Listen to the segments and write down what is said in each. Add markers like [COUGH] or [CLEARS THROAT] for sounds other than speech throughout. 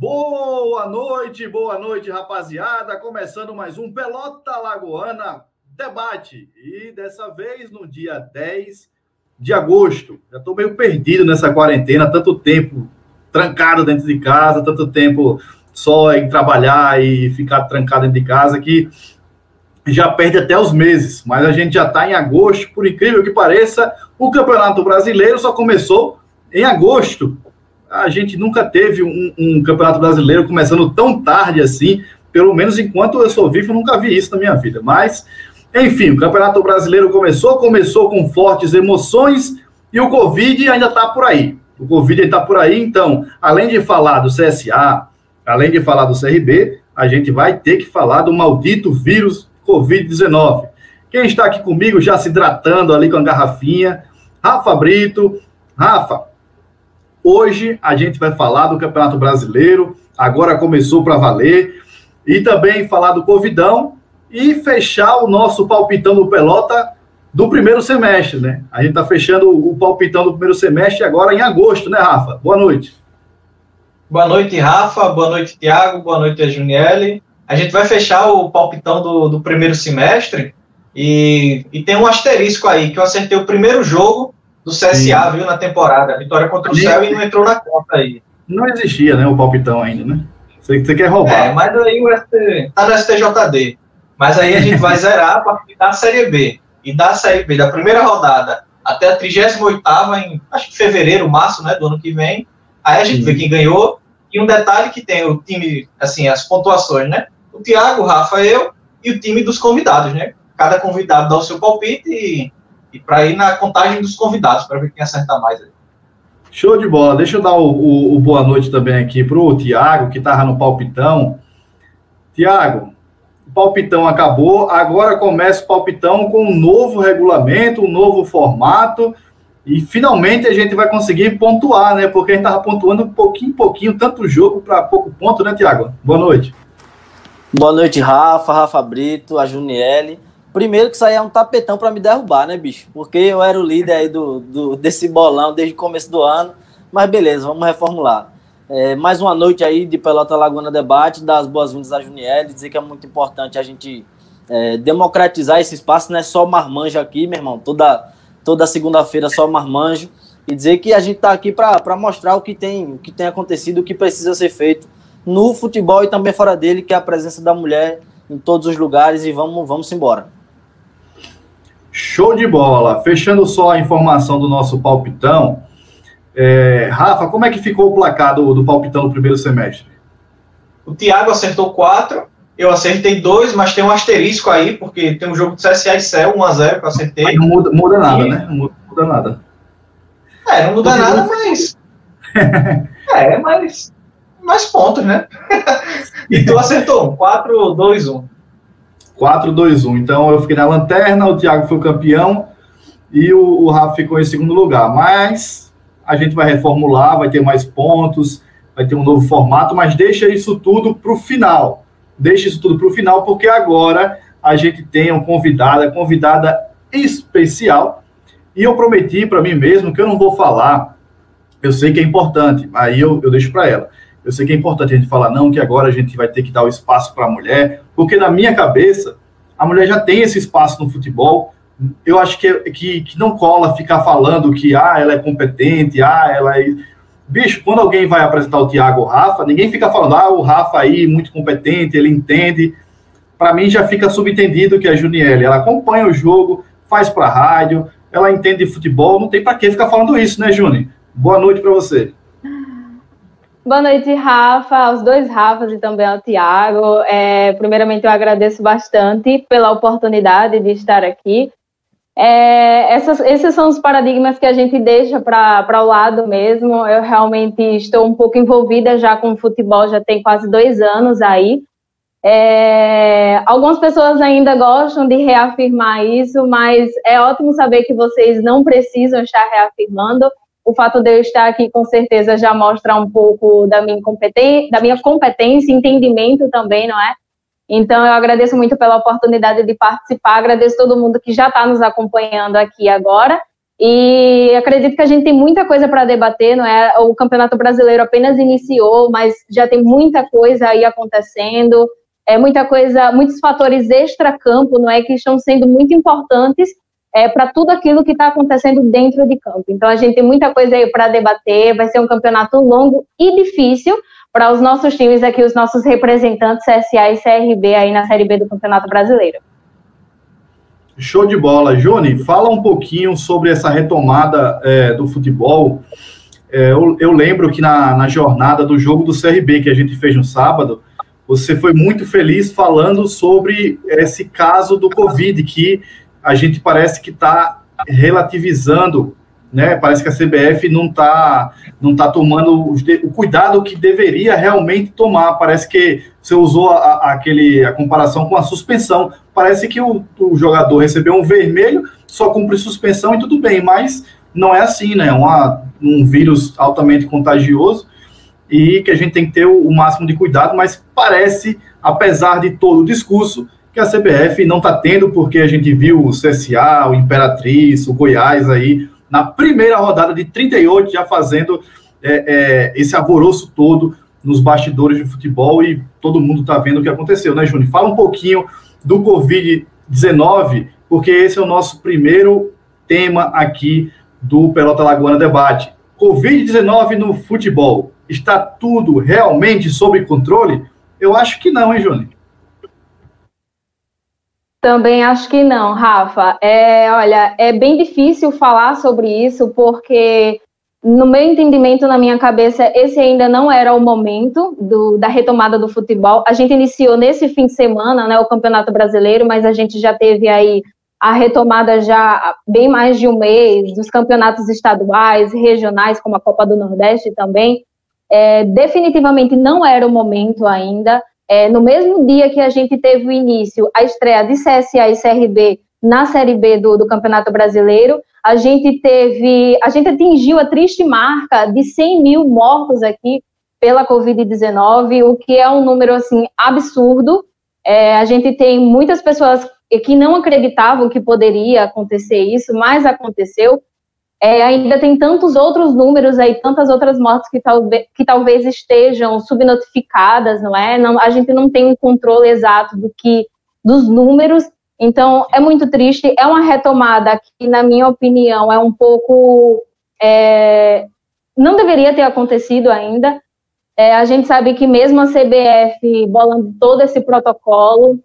Boa noite, boa noite, rapaziada. Começando mais um Pelota Lagoana Debate. E dessa vez no dia 10 de agosto. Já estou meio perdido nessa quarentena, tanto tempo trancado dentro de casa, tanto tempo só em trabalhar e ficar trancado dentro de casa que já perde até os meses. Mas a gente já está em agosto, por incrível que pareça, o Campeonato Brasileiro só começou em agosto a gente nunca teve um, um, campeonato brasileiro começando tão tarde assim, pelo menos enquanto eu sou vivo, eu nunca vi isso na minha vida. Mas, enfim, o campeonato brasileiro começou, começou com fortes emoções e o Covid ainda está por aí. O Covid está por aí, então, além de falar do CSA, além de falar do CRB, a gente vai ter que falar do maldito vírus Covid-19. Quem está aqui comigo já se hidratando ali com a garrafinha? Rafa Brito. Rafa, Hoje a gente vai falar do Campeonato Brasileiro, agora começou para valer, e também falar do Covidão e fechar o nosso palpitão do Pelota do primeiro semestre, né? A gente está fechando o palpitão do primeiro semestre agora em agosto, né, Rafa? Boa noite. Boa noite, Rafa. Boa noite, Tiago. Boa noite, Juniele. A gente vai fechar o palpitão do, do primeiro semestre e, e tem um asterisco aí, que eu acertei o primeiro jogo do CSA, Sim. viu, na temporada. Vitória contra o Céu e não entrou na conta aí. Não existia, né, o palpitão ainda, né? Você, você quer roubar. É, mas aí o ST, tá no STJD. Mas aí a gente vai zerar para da Série B. E da Série B, da primeira rodada até a 38 em, acho que fevereiro, março, né, do ano que vem. Aí a gente Sim. vê quem ganhou. E um detalhe que tem o time, assim, as pontuações, né? O Thiago, o Rafa, eu e o time dos convidados, né? Cada convidado dá o seu palpite e e para ir na contagem dos convidados, para ver quem acerta mais. Aí. Show de bola. Deixa eu dar o, o, o boa noite também aqui para o Tiago, que estava no palpitão. Tiago, o palpitão acabou, agora começa o palpitão com um novo regulamento, um novo formato, e finalmente a gente vai conseguir pontuar, né? Porque a gente estava pontuando pouquinho em pouquinho, tanto jogo para pouco ponto, né, Tiago? Boa noite. Boa noite, Rafa, Rafa Brito, a Juniele. Primeiro que aí é um tapetão para me derrubar, né, bicho? Porque eu era o líder aí do, do, desse bolão desde o começo do ano. Mas beleza, vamos reformular. É, mais uma noite aí de Pelota Laguna Debate, dar as boas-vindas à Juniel, dizer que é muito importante a gente é, democratizar esse espaço, não é só marmanjo aqui, meu irmão, toda, toda segunda-feira só marmanjo, e dizer que a gente está aqui para mostrar o que, tem, o que tem acontecido, o que precisa ser feito no futebol e também fora dele, que é a presença da mulher em todos os lugares, e vamos, vamos embora. Show de bola. Fechando só a informação do nosso palpitão. É, Rafa, como é que ficou o placar do, do palpitão no primeiro semestre? O Thiago acertou 4, eu acertei 2, mas tem um asterisco aí, porque tem um jogo de CSA e Céu, 1x0 que eu acertei. Mas não muda, muda nada, e... né? Não muda, muda, nada. É, não muda porque nada, não... mas. [LAUGHS] é, mas. Mais pontos, né? [LAUGHS] e tu acertou um, 4, 2, 1. 4, 2, 1. Então eu fiquei na lanterna, o Thiago foi o campeão e o, o Rafa ficou em segundo lugar. Mas a gente vai reformular, vai ter mais pontos, vai ter um novo formato, mas deixa isso tudo para o final. Deixa isso tudo para o final, porque agora a gente tem uma convidada, convidada especial. E eu prometi para mim mesmo que eu não vou falar. Eu sei que é importante, aí eu, eu deixo para ela. Eu sei que é importante a gente falar, não, que agora a gente vai ter que dar o espaço para a mulher, porque na minha cabeça, a mulher já tem esse espaço no futebol. Eu acho que, que, que não cola ficar falando que ah, ela é competente, ah, ela é. Bicho, quando alguém vai apresentar o Thiago o Rafa, ninguém fica falando, ah, o Rafa aí, muito competente, ele entende. Para mim já fica subentendido que a Juniele, ela acompanha o jogo, faz para rádio, ela entende de futebol, não tem para que ficar falando isso, né, Juni? Boa noite para você. Boa noite, Rafa, aos dois Rafas e também ao Tiago. É, primeiramente, eu agradeço bastante pela oportunidade de estar aqui. É, essas, esses são os paradigmas que a gente deixa para o lado mesmo. Eu realmente estou um pouco envolvida já com o futebol, já tem quase dois anos aí. É, algumas pessoas ainda gostam de reafirmar isso, mas é ótimo saber que vocês não precisam estar reafirmando o fato de eu estar aqui com certeza já mostra um pouco da minha competência, da minha competência, entendimento também, não é? Então eu agradeço muito pela oportunidade de participar, agradeço todo mundo que já está nos acompanhando aqui agora E acredito que a gente tem muita coisa para debater, não é? O Campeonato Brasileiro apenas iniciou, mas já tem muita coisa aí acontecendo, é muita coisa, muitos fatores extra-campo, não é, que estão sendo muito importantes é, para tudo aquilo que está acontecendo dentro de campo. Então a gente tem muita coisa aí para debater, vai ser um campeonato longo e difícil para os nossos times aqui, os nossos representantes CSA e CRB aí na Série B do Campeonato Brasileiro. Show de bola. Juni, fala um pouquinho sobre essa retomada é, do futebol. É, eu, eu, lembro que na, na, jornada do jogo do CRB que a gente fez no sábado, você foi muito feliz falando sobre esse caso do Covid, que a gente parece que está relativizando, né? Parece que a CBF não está não tá tomando o, cuidado que deveria realmente tomar. Parece que você usou a, a, aquele, a comparação com a suspensão. Parece que o, o, jogador recebeu um vermelho, só cumpre suspensão e tudo bem, mas não é assim, né? Uma, um vírus altamente contagioso e que a gente tem que ter o, o máximo de cuidado, mas parece, apesar de todo o discurso, que a CBF não está tendo, porque a gente viu o CSA, o Imperatriz, o Goiás aí, na primeira rodada de 38, já fazendo é, é, esse alvoroço todo nos bastidores de futebol e todo mundo está vendo o que aconteceu, né, Júnior? Fala um pouquinho do Covid-19, porque esse é o nosso primeiro tema aqui do Pelota Lagoana Debate. Covid-19 no futebol. Está tudo realmente sob controle? Eu acho que não, hein, Júnior? Também acho que não, Rafa. É, olha, é bem difícil falar sobre isso, porque no meu entendimento, na minha cabeça, esse ainda não era o momento do, da retomada do futebol. A gente iniciou nesse fim de semana, né, o Campeonato Brasileiro, mas a gente já teve aí a retomada já bem mais de um mês dos campeonatos estaduais, regionais, como a Copa do Nordeste também. É, definitivamente não era o momento ainda. É, no mesmo dia que a gente teve o início, a estreia de CSA e CRB na Série B do, do Campeonato Brasileiro, a gente teve, a gente atingiu a triste marca de 100 mil mortos aqui pela Covid-19, o que é um número assim absurdo. É, a gente tem muitas pessoas que não acreditavam que poderia acontecer isso, mas aconteceu. É, ainda tem tantos outros números aí, tantas outras mortes que, talvez, que talvez estejam subnotificadas, não é? Não, a gente não tem um controle exato do que dos números, então, é muito triste. É uma retomada que, na minha opinião, é um pouco. É, não deveria ter acontecido ainda. É, a gente sabe que, mesmo a CBF bolando todo esse protocolo,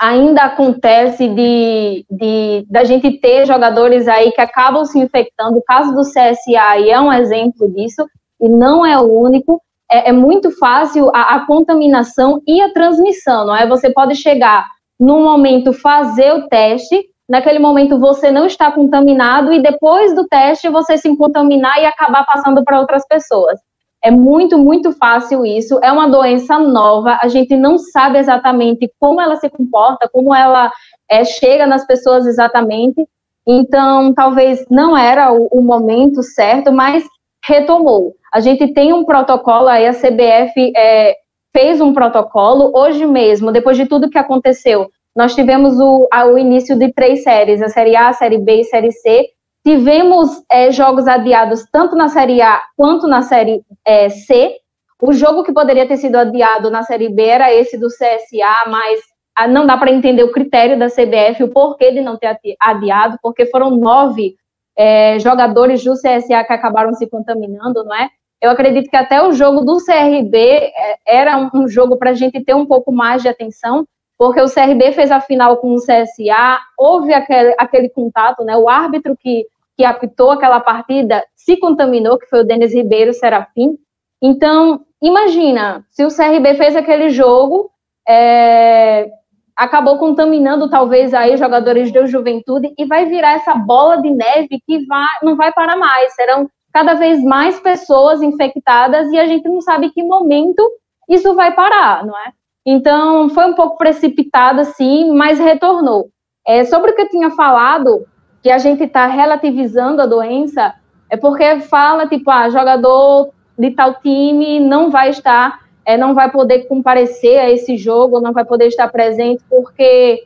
ainda acontece de, de da gente ter jogadores aí que acabam se infectando. O caso do CSA é um exemplo disso, e não é o único. É, é muito fácil a, a contaminação e a transmissão, não é? Você pode chegar no momento fazer o teste, naquele momento você não está contaminado e depois do teste você se contaminar e acabar passando para outras pessoas. É muito, muito fácil isso. É uma doença nova, a gente não sabe exatamente como ela se comporta, como ela é, chega nas pessoas exatamente. Então, talvez não era o, o momento certo, mas retomou. A gente tem um protocolo aí, a CBF é, fez um protocolo. Hoje mesmo, depois de tudo que aconteceu, nós tivemos o, o início de três séries, a Série A, a Série B e a Série C. Tivemos é, jogos adiados tanto na Série A quanto na Série é, C. O jogo que poderia ter sido adiado na Série B era esse do CSA, mas ah, não dá para entender o critério da CBF, o porquê de não ter adiado, porque foram nove é, jogadores do CSA que acabaram se contaminando, não é? Eu acredito que até o jogo do CRB é, era um jogo para a gente ter um pouco mais de atenção, porque o CRB fez a final com o CSA, houve aquele, aquele contato, né? O árbitro que, que apitou aquela partida se contaminou, que foi o Denis Ribeiro Serafim. Então, imagina, se o CRB fez aquele jogo, é, acabou contaminando talvez aí jogadores de juventude e vai virar essa bola de neve que vai, não vai parar mais. Serão cada vez mais pessoas infectadas e a gente não sabe que momento isso vai parar, não é? Então, foi um pouco precipitado, sim, mas retornou. É, sobre o que eu tinha falado, que a gente está relativizando a doença, é porque fala, tipo, ah, jogador de tal time não vai estar, é, não vai poder comparecer a esse jogo, não vai poder estar presente porque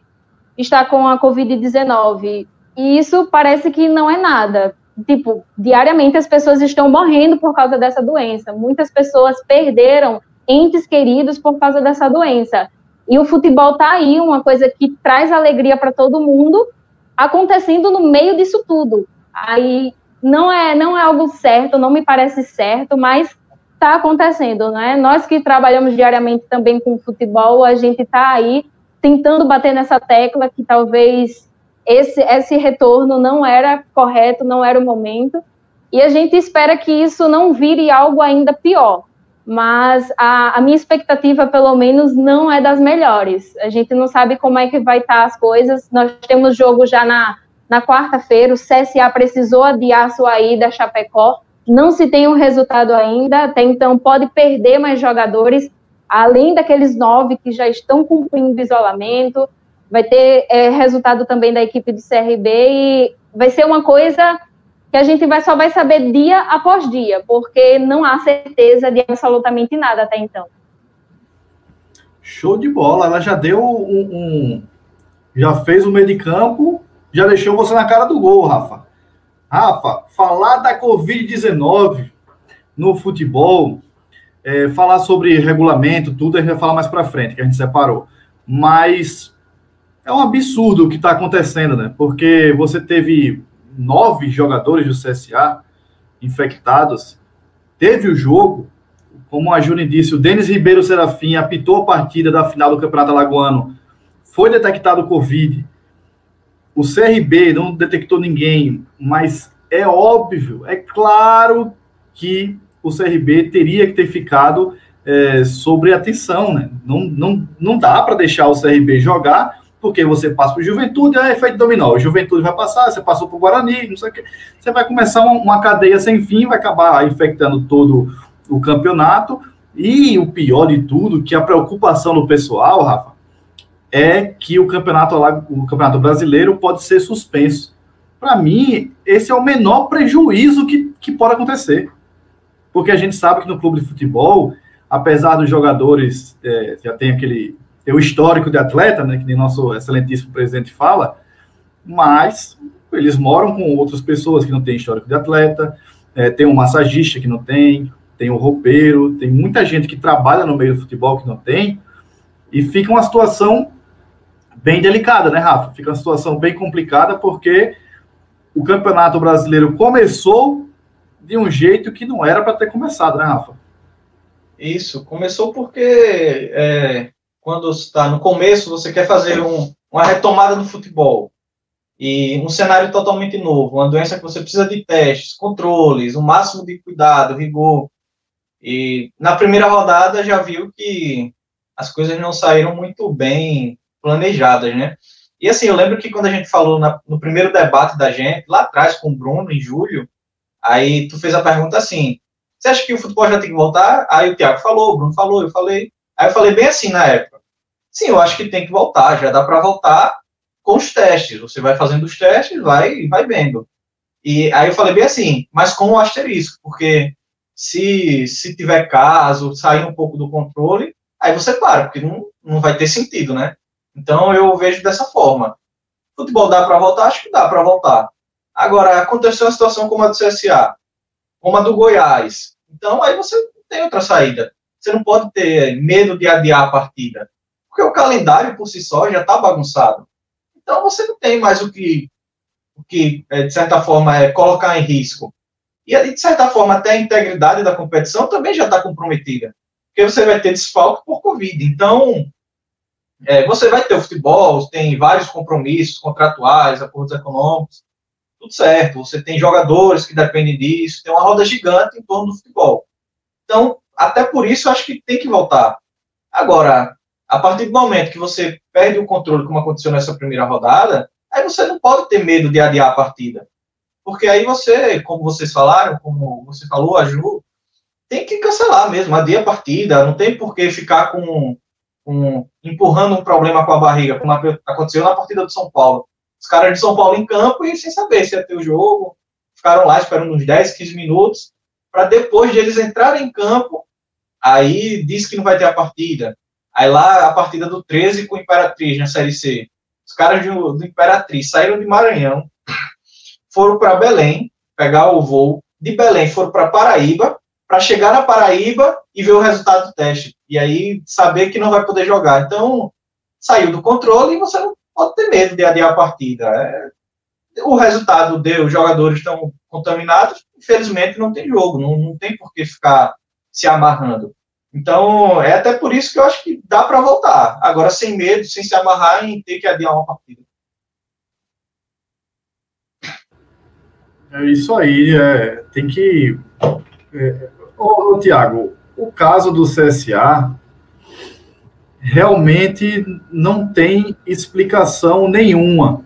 está com a Covid-19 e isso parece que não é nada. Tipo, diariamente as pessoas estão morrendo por causa dessa doença. Muitas pessoas perderam entes queridos por causa dessa doença. E o futebol tá aí, uma coisa que traz alegria para todo mundo, acontecendo no meio disso tudo. Aí não é não é algo certo, não me parece certo, mas está acontecendo, né? Nós que trabalhamos diariamente também com futebol, a gente está aí tentando bater nessa tecla que talvez esse, esse retorno não era correto, não era o momento, e a gente espera que isso não vire algo ainda pior. Mas a, a minha expectativa, pelo menos, não é das melhores. A gente não sabe como é que vai estar as coisas. Nós temos jogo já na, na quarta-feira, o CSA precisou adiar sua ida a Chapecó, não se tem um resultado ainda, até então pode perder mais jogadores, além daqueles nove que já estão cumprindo isolamento, vai ter é, resultado também da equipe do CRB e vai ser uma coisa que a gente vai, só vai saber dia após dia, porque não há certeza de absolutamente nada até então. Show de bola, ela já deu um, um já fez o meio de campo, já deixou você na cara do gol, Rafa. Rafa, falar da Covid-19 no futebol, é, falar sobre regulamento, tudo, a gente vai falar mais para frente, que a gente separou. Mas é um absurdo o que está acontecendo, né? Porque você teve nove jogadores do CSA infectados, teve o jogo, como a Júlia disse, o Denis Ribeiro Serafim apitou a partida da final do Campeonato Alagoano, foi detectado Covid, o CRB não detectou ninguém, mas é óbvio, é claro que o CRB teria que ter ficado é, sobre atenção, né? Não, não, não dá para deixar o CRB jogar, porque você passa para o Juventude, é efeito dominó. O Juventude vai passar, você passou para o Guarani, não sei o que. Você vai começar uma, uma cadeia sem fim, vai acabar infectando todo o campeonato. E o pior de tudo, que a preocupação do pessoal, Rafa, é que o campeonato, o campeonato brasileiro pode ser suspenso. Para mim, esse é o menor prejuízo que, que pode acontecer. Porque a gente sabe que no clube de futebol, apesar dos jogadores é, já tem aquele tem o histórico de atleta, né, que nem nosso excelentíssimo presidente fala, mas eles moram com outras pessoas que não têm histórico de atleta, é, tem um massagista que não tem, tem um roupeiro, tem muita gente que trabalha no meio do futebol que não tem, e fica uma situação bem delicada, né, Rafa? Fica uma situação bem complicada porque o Campeonato Brasileiro começou de um jeito que não era para ter começado, né, Rafa? Isso, começou porque é, quando está no começo, você quer fazer um, uma retomada do futebol e um cenário totalmente novo, uma doença que você precisa de testes, controles, o um máximo de cuidado, rigor. E na primeira rodada já viu que as coisas não saíram muito bem planejadas, né? E assim, eu lembro que quando a gente falou na, no primeiro debate da gente, lá atrás com o Bruno, em julho, aí tu fez a pergunta assim: você acha que o futebol já tem que voltar? Aí o Thiago falou, o Bruno falou, eu falei. Aí eu falei bem assim na época: sim, eu acho que tem que voltar, já dá para voltar com os testes. Você vai fazendo os testes, vai vai vendo. E aí eu falei bem assim, mas com o asterisco, porque se, se tiver caso, sair um pouco do controle, aí você para, porque não, não vai ter sentido, né? Então eu vejo dessa forma. Futebol dá para voltar? Acho que dá para voltar. Agora, aconteceu uma situação como a do CSA, como a do Goiás. Então aí você não tem outra saída. Você não pode ter medo de adiar a partida. Porque o calendário por si só já está bagunçado. Então você não tem mais o que, o que é, de certa forma, é colocar em risco. E, de certa forma, até a integridade da competição também já está comprometida. Porque você vai ter desfalque por Covid. Então, é, você vai ter o futebol, tem vários compromissos contratuais, acordos econômicos, tudo certo. Você tem jogadores que dependem disso, tem uma roda gigante em torno do futebol. Então, até por isso, acho que tem que voltar. Agora, a partir do momento que você perde o controle, como aconteceu nessa primeira rodada, aí você não pode ter medo de adiar a partida. Porque aí você, como vocês falaram, como você falou, a Ju, tem que cancelar mesmo, adiar a partida, não tem por que ficar com um, empurrando um problema com a barriga, como aconteceu na partida do São Paulo. Os caras de São Paulo em campo e sem saber se ia ter o jogo, ficaram lá esperando uns 10, 15 minutos, para depois de eles entrarem em campo, aí diz que não vai ter a partida. Aí lá a partida do 13 com o Imperatriz na Série C. Os caras do, do Imperatriz saíram de Maranhão, foram para Belém, pegar o voo, de Belém foram para Paraíba, para chegar na Paraíba e ver o resultado do teste. E aí saber que não vai poder jogar. Então, saiu do controle e você não pode ter medo de adiar a partida. É, o resultado deu, os jogadores estão contaminados, infelizmente não tem jogo, não, não tem por que ficar se amarrando. Então, é até por isso que eu acho que dá para voltar. Agora, sem medo, sem se amarrar em ter que adiar uma partida. É isso aí, é, tem que. É, ô, ô, Tiago, o caso do CSA realmente não tem explicação nenhuma.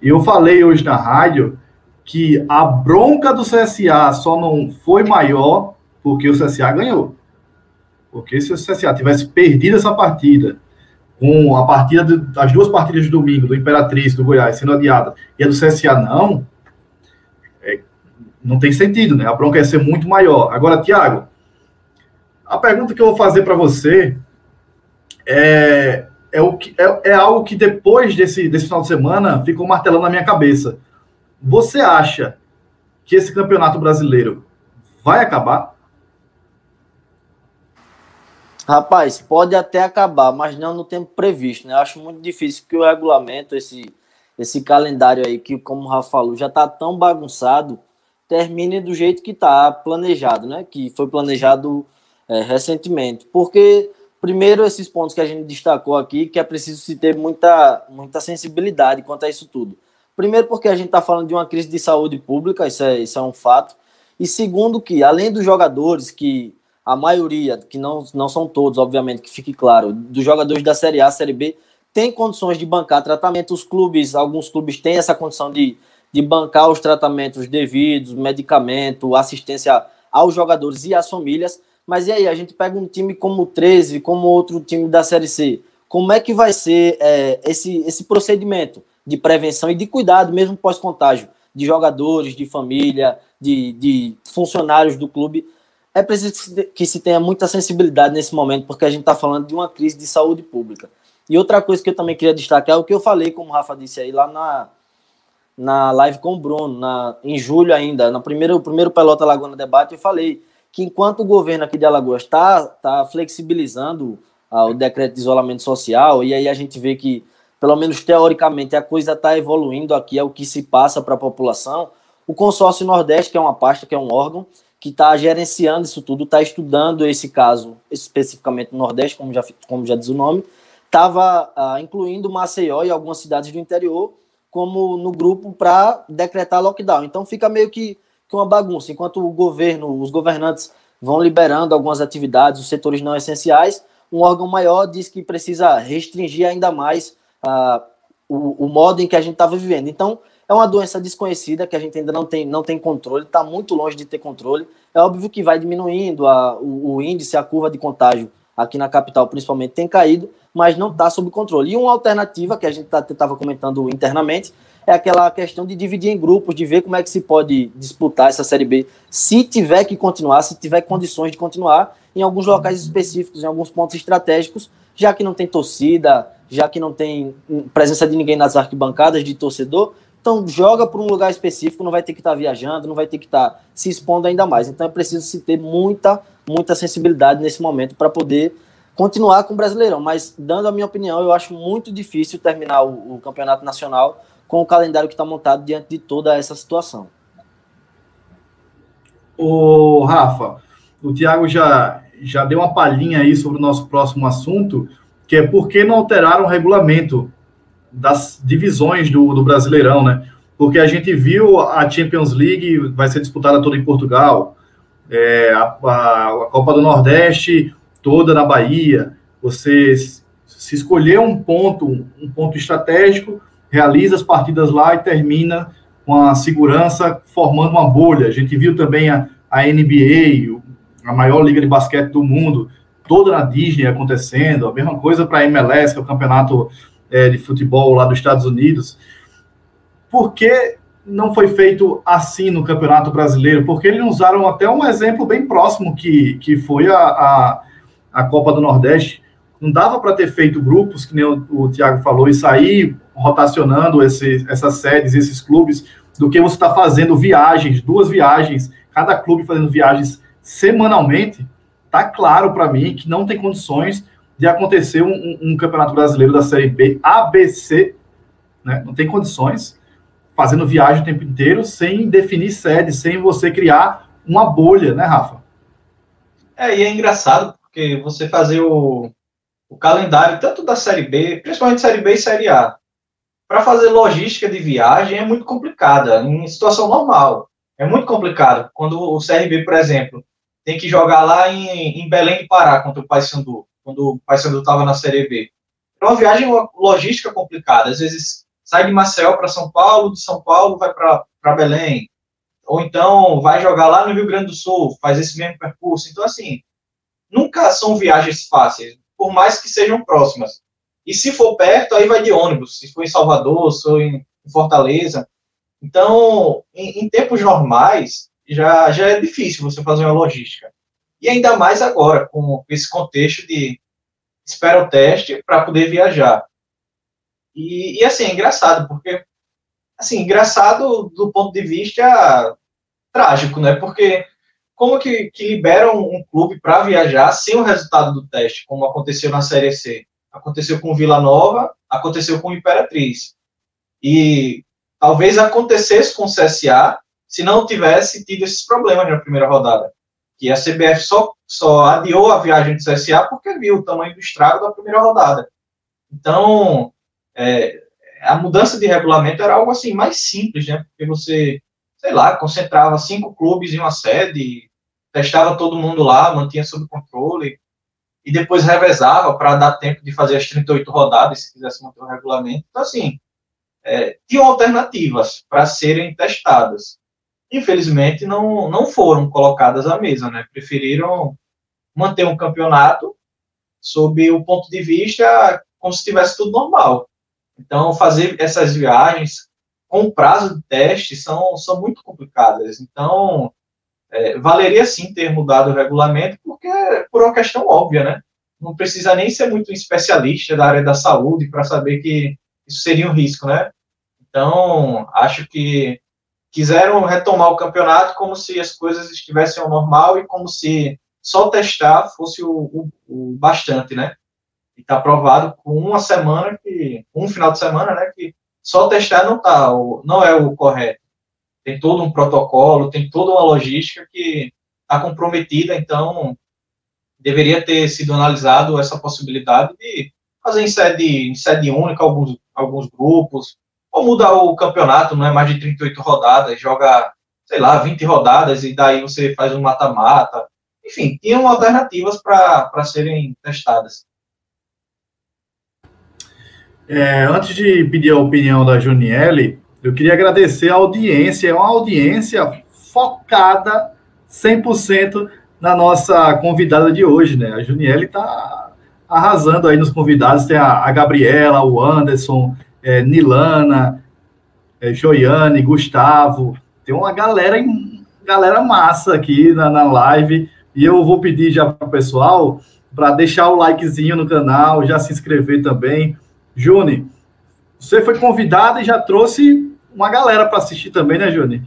Eu falei hoje na rádio que a bronca do CSA só não foi maior porque o CSA ganhou. Porque se o CSA tivesse perdido essa partida, com a partida das duas partidas de domingo, do Imperatriz, do Goiás, sendo adiada, e a do CSA não, é, não tem sentido, né? A bronca ia ser muito maior. Agora, Tiago, a pergunta que eu vou fazer para você é, é, o que, é, é algo que depois desse, desse final de semana ficou martelando na minha cabeça. Você acha que esse campeonato brasileiro vai acabar? Rapaz, pode até acabar, mas não no tempo previsto, né? Eu acho muito difícil que o regulamento, esse, esse calendário aí, que como o Rafa falou, já tá tão bagunçado, termine do jeito que tá planejado, né? Que foi planejado é, recentemente. Porque, primeiro, esses pontos que a gente destacou aqui, que é preciso se ter muita, muita sensibilidade quanto a isso tudo. Primeiro, porque a gente está falando de uma crise de saúde pública, isso é, isso é um fato. E segundo, que além dos jogadores que a maioria, que não, não são todos, obviamente, que fique claro, dos jogadores da Série A, Série B, tem condições de bancar tratamento. Os clubes, alguns clubes têm essa condição de, de bancar os tratamentos devidos, medicamento, assistência aos jogadores e às famílias. Mas e aí, a gente pega um time como o 13, como outro time da Série C. Como é que vai ser é, esse, esse procedimento de prevenção e de cuidado, mesmo pós-contágio, de jogadores, de família, de, de funcionários do clube? É preciso que se tenha muita sensibilidade nesse momento, porque a gente está falando de uma crise de saúde pública. E outra coisa que eu também queria destacar é o que eu falei, como o Rafa disse aí, lá na, na live com o Bruno, na, em julho ainda, no primeiro, primeiro Pelota Laguna Debate, eu falei que enquanto o governo aqui de Alagoas está tá flexibilizando ah, o decreto de isolamento social, e aí a gente vê que, pelo menos teoricamente, a coisa está evoluindo aqui, é o que se passa para a população, o consórcio Nordeste, que é uma pasta, que é um órgão, que está gerenciando isso tudo, está estudando esse caso especificamente no Nordeste, como já, como já diz o nome, estava ah, incluindo Maceió e algumas cidades do interior como no grupo para decretar lockdown. Então fica meio que, que uma bagunça. Enquanto o governo, os governantes vão liberando algumas atividades, os setores não essenciais, um órgão maior diz que precisa restringir ainda mais ah, o, o modo em que a gente estava vivendo. Então, é uma doença desconhecida que a gente ainda não tem, não tem controle, está muito longe de ter controle. É óbvio que vai diminuindo a, o, o índice, a curva de contágio aqui na capital, principalmente, tem caído, mas não está sob controle. E uma alternativa que a gente estava tá, comentando internamente é aquela questão de dividir em grupos, de ver como é que se pode disputar essa Série B, se tiver que continuar, se tiver condições de continuar, em alguns locais específicos, em alguns pontos estratégicos, já que não tem torcida, já que não tem presença de ninguém nas arquibancadas de torcedor, então, joga para um lugar específico, não vai ter que estar tá viajando, não vai ter que estar tá se expondo ainda mais. Então, é preciso se ter muita, muita sensibilidade nesse momento para poder continuar com o Brasileirão. Mas, dando a minha opinião, eu acho muito difícil terminar o, o Campeonato Nacional com o calendário que está montado diante de toda essa situação. O Rafa, o Thiago já, já deu uma palhinha aí sobre o nosso próximo assunto, que é por que não alteraram o regulamento das divisões do, do Brasileirão, né? Porque a gente viu a Champions League vai ser disputada toda em Portugal, é, a, a, a, Copa do Nordeste toda na Bahia. Você se escolher um ponto, um ponto estratégico, realiza as partidas lá e termina com a segurança formando uma bolha. A gente viu também a, a NBA, a maior liga de basquete do mundo, toda na Disney acontecendo. A mesma coisa para a MLS, que é o campeonato é, de futebol lá dos Estados Unidos. Por que não foi feito assim no Campeonato Brasileiro? Porque eles usaram até um exemplo bem próximo, que, que foi a, a, a Copa do Nordeste, não dava para ter feito grupos, que nem o, o Tiago falou, e sair rotacionando esse, essas sedes, esses clubes, do que você está fazendo viagens, duas viagens, cada clube fazendo viagens semanalmente, tá claro para mim que não tem condições de acontecer um, um, campeonato brasileiro da Série B ABC, né? Não tem condições fazendo viagem o tempo inteiro sem definir sede, sem você criar uma bolha, né, Rafa? É, e é engraçado porque você fazer o, o calendário tanto da Série B, principalmente Série B e Série A, para fazer logística de viagem é muito complicada, em situação normal. É muito complicado. Quando o CRB, por exemplo, tem que jogar lá em, em Belém do Pará contra o Paysandu, quando o Paysandu estava na Série B. É uma viagem logística complicada. Às vezes sai de Marcel para São Paulo, de São Paulo vai para Belém. Ou então vai jogar lá no Rio Grande do Sul, faz esse mesmo percurso. Então, assim, nunca são viagens fáceis, por mais que sejam próximas. E se for perto, aí vai de ônibus. Se for em Salvador, se for em Fortaleza. Então, em, em tempos normais, já, já é difícil você fazer uma logística. E ainda mais agora, com esse contexto de espera o teste para poder viajar. E, e, assim, é engraçado, porque, assim, engraçado do ponto de vista trágico, né? Porque como que, que liberam um clube para viajar sem o resultado do teste, como aconteceu na Série C? Aconteceu com Vila Nova, aconteceu com Imperatriz. E talvez acontecesse com o CSA se não tivesse tido esses problemas na primeira rodada. Que a CBF só, só adiou a viagem do CSA porque viu o tamanho do estrago da primeira rodada. Então, é, a mudança de regulamento era algo assim mais simples, né? Porque você, sei lá, concentrava cinco clubes em uma sede, testava todo mundo lá, mantinha sob controle e depois revezava para dar tempo de fazer as 38 rodadas, se quisesse manter o regulamento. Então, assim, é, tinham alternativas para serem testadas. Infelizmente, não, não foram colocadas à mesa, né? Preferiram manter um campeonato sob o ponto de vista como se tivesse tudo normal. Então, fazer essas viagens com prazo de teste são, são muito complicadas. Então, é, valeria sim ter mudado o regulamento, porque por uma questão óbvia, né? Não precisa nem ser muito especialista da área da saúde para saber que isso seria um risco, né? Então, acho que quiseram retomar o campeonato como se as coisas estivessem ao normal e como se só testar fosse o, o, o bastante, né? E está provado com uma semana que um final de semana, né, que só testar não tá, não é o correto. Tem todo um protocolo, tem toda uma logística que está comprometida, então deveria ter sido analisado essa possibilidade de fazer em sede, em sede única alguns, alguns grupos, ou mudar o campeonato, não é mais de 38 rodadas, joga, sei lá, 20 rodadas e daí você faz um mata-mata. Enfim, tinham alternativas para serem testadas. É, antes de pedir a opinião da Juniele, eu queria agradecer a audiência, é uma audiência focada 100% na nossa convidada de hoje, né? A Juniele está arrasando aí nos convidados, tem a, a Gabriela, o Anderson, é, Nilana, é, Joiane, Gustavo, tem uma galera, galera massa aqui na, na live, e eu vou pedir já para o pessoal para deixar o likezinho no canal, já se inscrever também, Juni, você foi convidado e já trouxe uma galera para assistir também, né, Juni?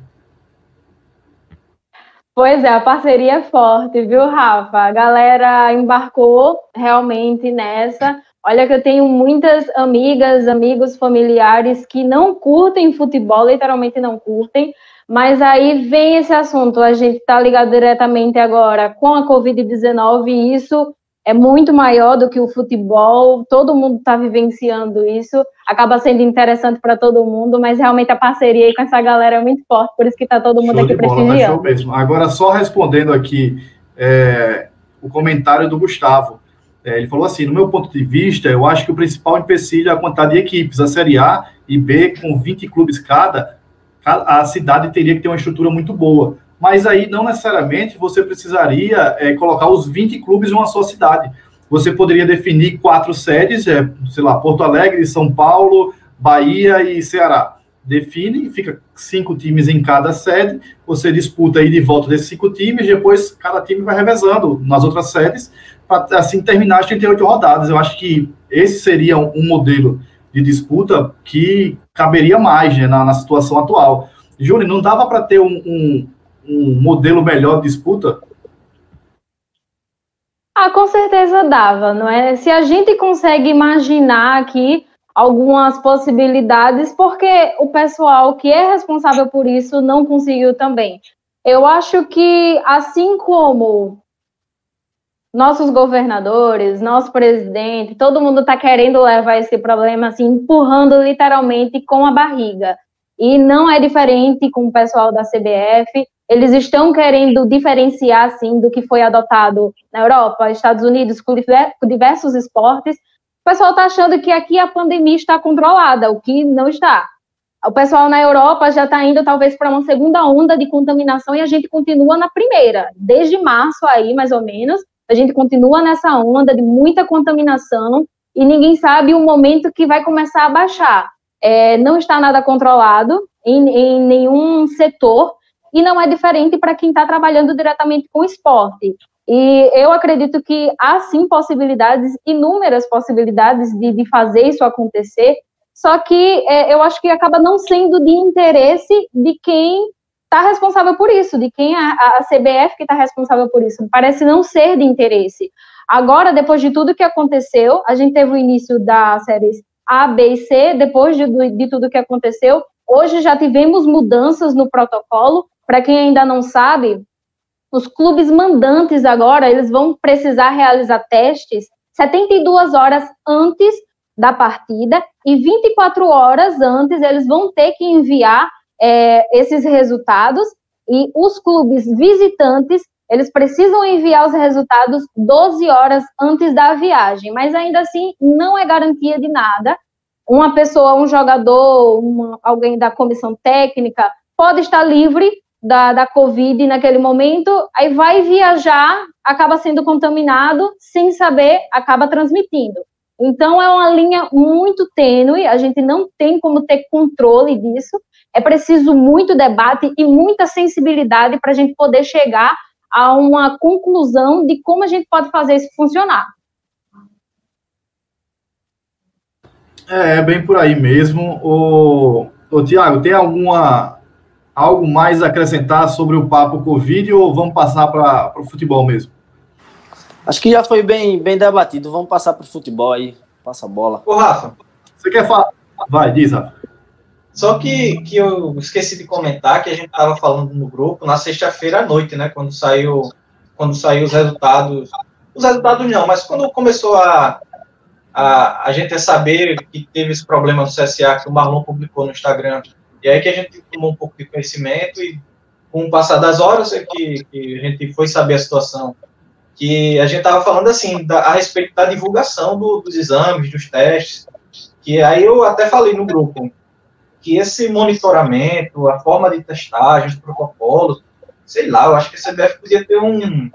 Pois é, a parceria é forte, viu, Rafa? A galera embarcou realmente nessa. Olha que eu tenho muitas amigas, amigos, familiares que não curtem futebol, literalmente não curtem, mas aí vem esse assunto, a gente está ligado diretamente agora com a Covid-19 e isso é muito maior do que o futebol, todo mundo está vivenciando isso, acaba sendo interessante para todo mundo, mas realmente a parceria aí com essa galera é muito forte, por isso que está todo mundo show aqui prestigiando. Show mesmo. Agora, só respondendo aqui é, o comentário do Gustavo, é, ele falou assim, no meu ponto de vista, eu acho que o principal empecilho é a quantidade de equipes, a Série A e B, com 20 clubes cada, a cidade teria que ter uma estrutura muito boa, mas aí não necessariamente você precisaria é, colocar os 20 clubes em uma só cidade. Você poderia definir quatro sedes, é, sei lá, Porto Alegre, São Paulo, Bahia e Ceará. Define, fica cinco times em cada sede, você disputa aí de volta desses cinco times, depois cada time vai revezando nas outras sedes, para assim terminar as 38 rodadas. Eu acho que esse seria um, modelo de disputa que caberia mais né, na, na, situação atual. Júlio, não dava para ter um, um, um, modelo melhor de disputa? Ah, com certeza dava, não é? Se a gente consegue imaginar aqui algumas possibilidades, porque o pessoal que é responsável por isso não conseguiu também. Eu acho que, assim como nossos governadores, nosso presidente, todo mundo está querendo levar esse problema assim, empurrando literalmente com a barriga. E não é diferente com o pessoal da CBF. Eles estão querendo diferenciar, sim, do que foi adotado na Europa, Estados Unidos, com diversos esportes. O pessoal está achando que aqui a pandemia está controlada, o que não está. O pessoal na Europa já está indo talvez para uma segunda onda de contaminação e a gente continua na primeira, desde março aí, mais ou menos, a gente continua nessa onda de muita contaminação e ninguém sabe o momento que vai começar a baixar. É, não está nada controlado em, em nenhum setor e não é diferente para quem está trabalhando diretamente com esporte. E eu acredito que há sim possibilidades, inúmeras possibilidades de, de fazer isso acontecer, só que é, eu acho que acaba não sendo de interesse de quem está responsável por isso, de quem a, a CBF que está responsável por isso. Parece não ser de interesse. Agora, depois de tudo que aconteceu, a gente teve o início da série A, B e C, depois de, de tudo que aconteceu, hoje já tivemos mudanças no protocolo. Para quem ainda não sabe, os clubes mandantes agora, eles vão precisar realizar testes 72 horas antes da partida e 24 horas antes eles vão ter que enviar é, esses resultados e os clubes visitantes eles precisam enviar os resultados 12 horas antes da viagem, mas ainda assim não é garantia de nada. Uma pessoa, um jogador, uma, alguém da comissão técnica pode estar livre da, da Covid naquele momento, aí vai viajar, acaba sendo contaminado, sem saber, acaba transmitindo. Então é uma linha muito tênue, a gente não tem como ter controle disso, é preciso muito debate e muita sensibilidade para a gente poder chegar a uma conclusão de como a gente pode fazer isso funcionar. É, é bem por aí mesmo. O, o Tiago, tem alguma algo mais a acrescentar sobre o papo Covid ou vamos passar para o futebol mesmo? Acho que já foi bem, bem debatido. Vamos passar para o futebol aí. Passa a bola. Ô, Rafa. Você quer falar? Vai, diz, Rafa. Só que, que eu esqueci de comentar que a gente estava falando no grupo na sexta-feira à noite, né? Quando saiu, quando saiu os resultados. Os resultados não, mas quando começou a, a, a gente a saber que teve esse problema no CSA que o Marlon publicou no Instagram. E aí que a gente tomou um pouco de conhecimento e com o passar das horas é que, que a gente foi saber a situação. Que a gente estava falando assim, da, a respeito da divulgação do, dos exames, dos testes, que aí eu até falei no grupo, que esse monitoramento, a forma de testagem, os protocolos, sei lá, eu acho que a CBF podia ter um,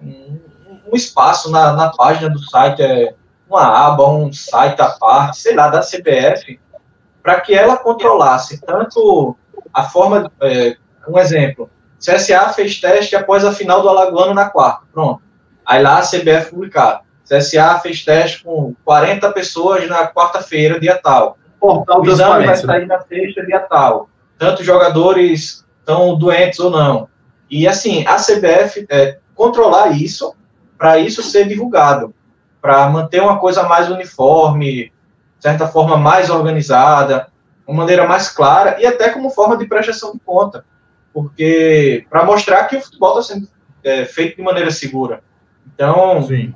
um, um espaço na, na página do site, é, uma aba, um site à parte, sei lá, da CBF, para que ela controlasse tanto a forma, é, um exemplo, CSA fez teste após a final do Alagoano na quarta, pronto. Aí lá a CBF publicar, CSA fez teste com 40 pessoas na quarta-feira, dia tal portal o exame vai sair na sexta, dia tal. Tantos jogadores estão doentes ou não. E, assim, a CBF é, controlar isso, para isso ser divulgado, para manter uma coisa mais uniforme, de certa forma mais organizada, uma maneira mais clara e até como forma de prestação de conta. Porque, para mostrar que o futebol está sendo é, feito de maneira segura. Então, Sim.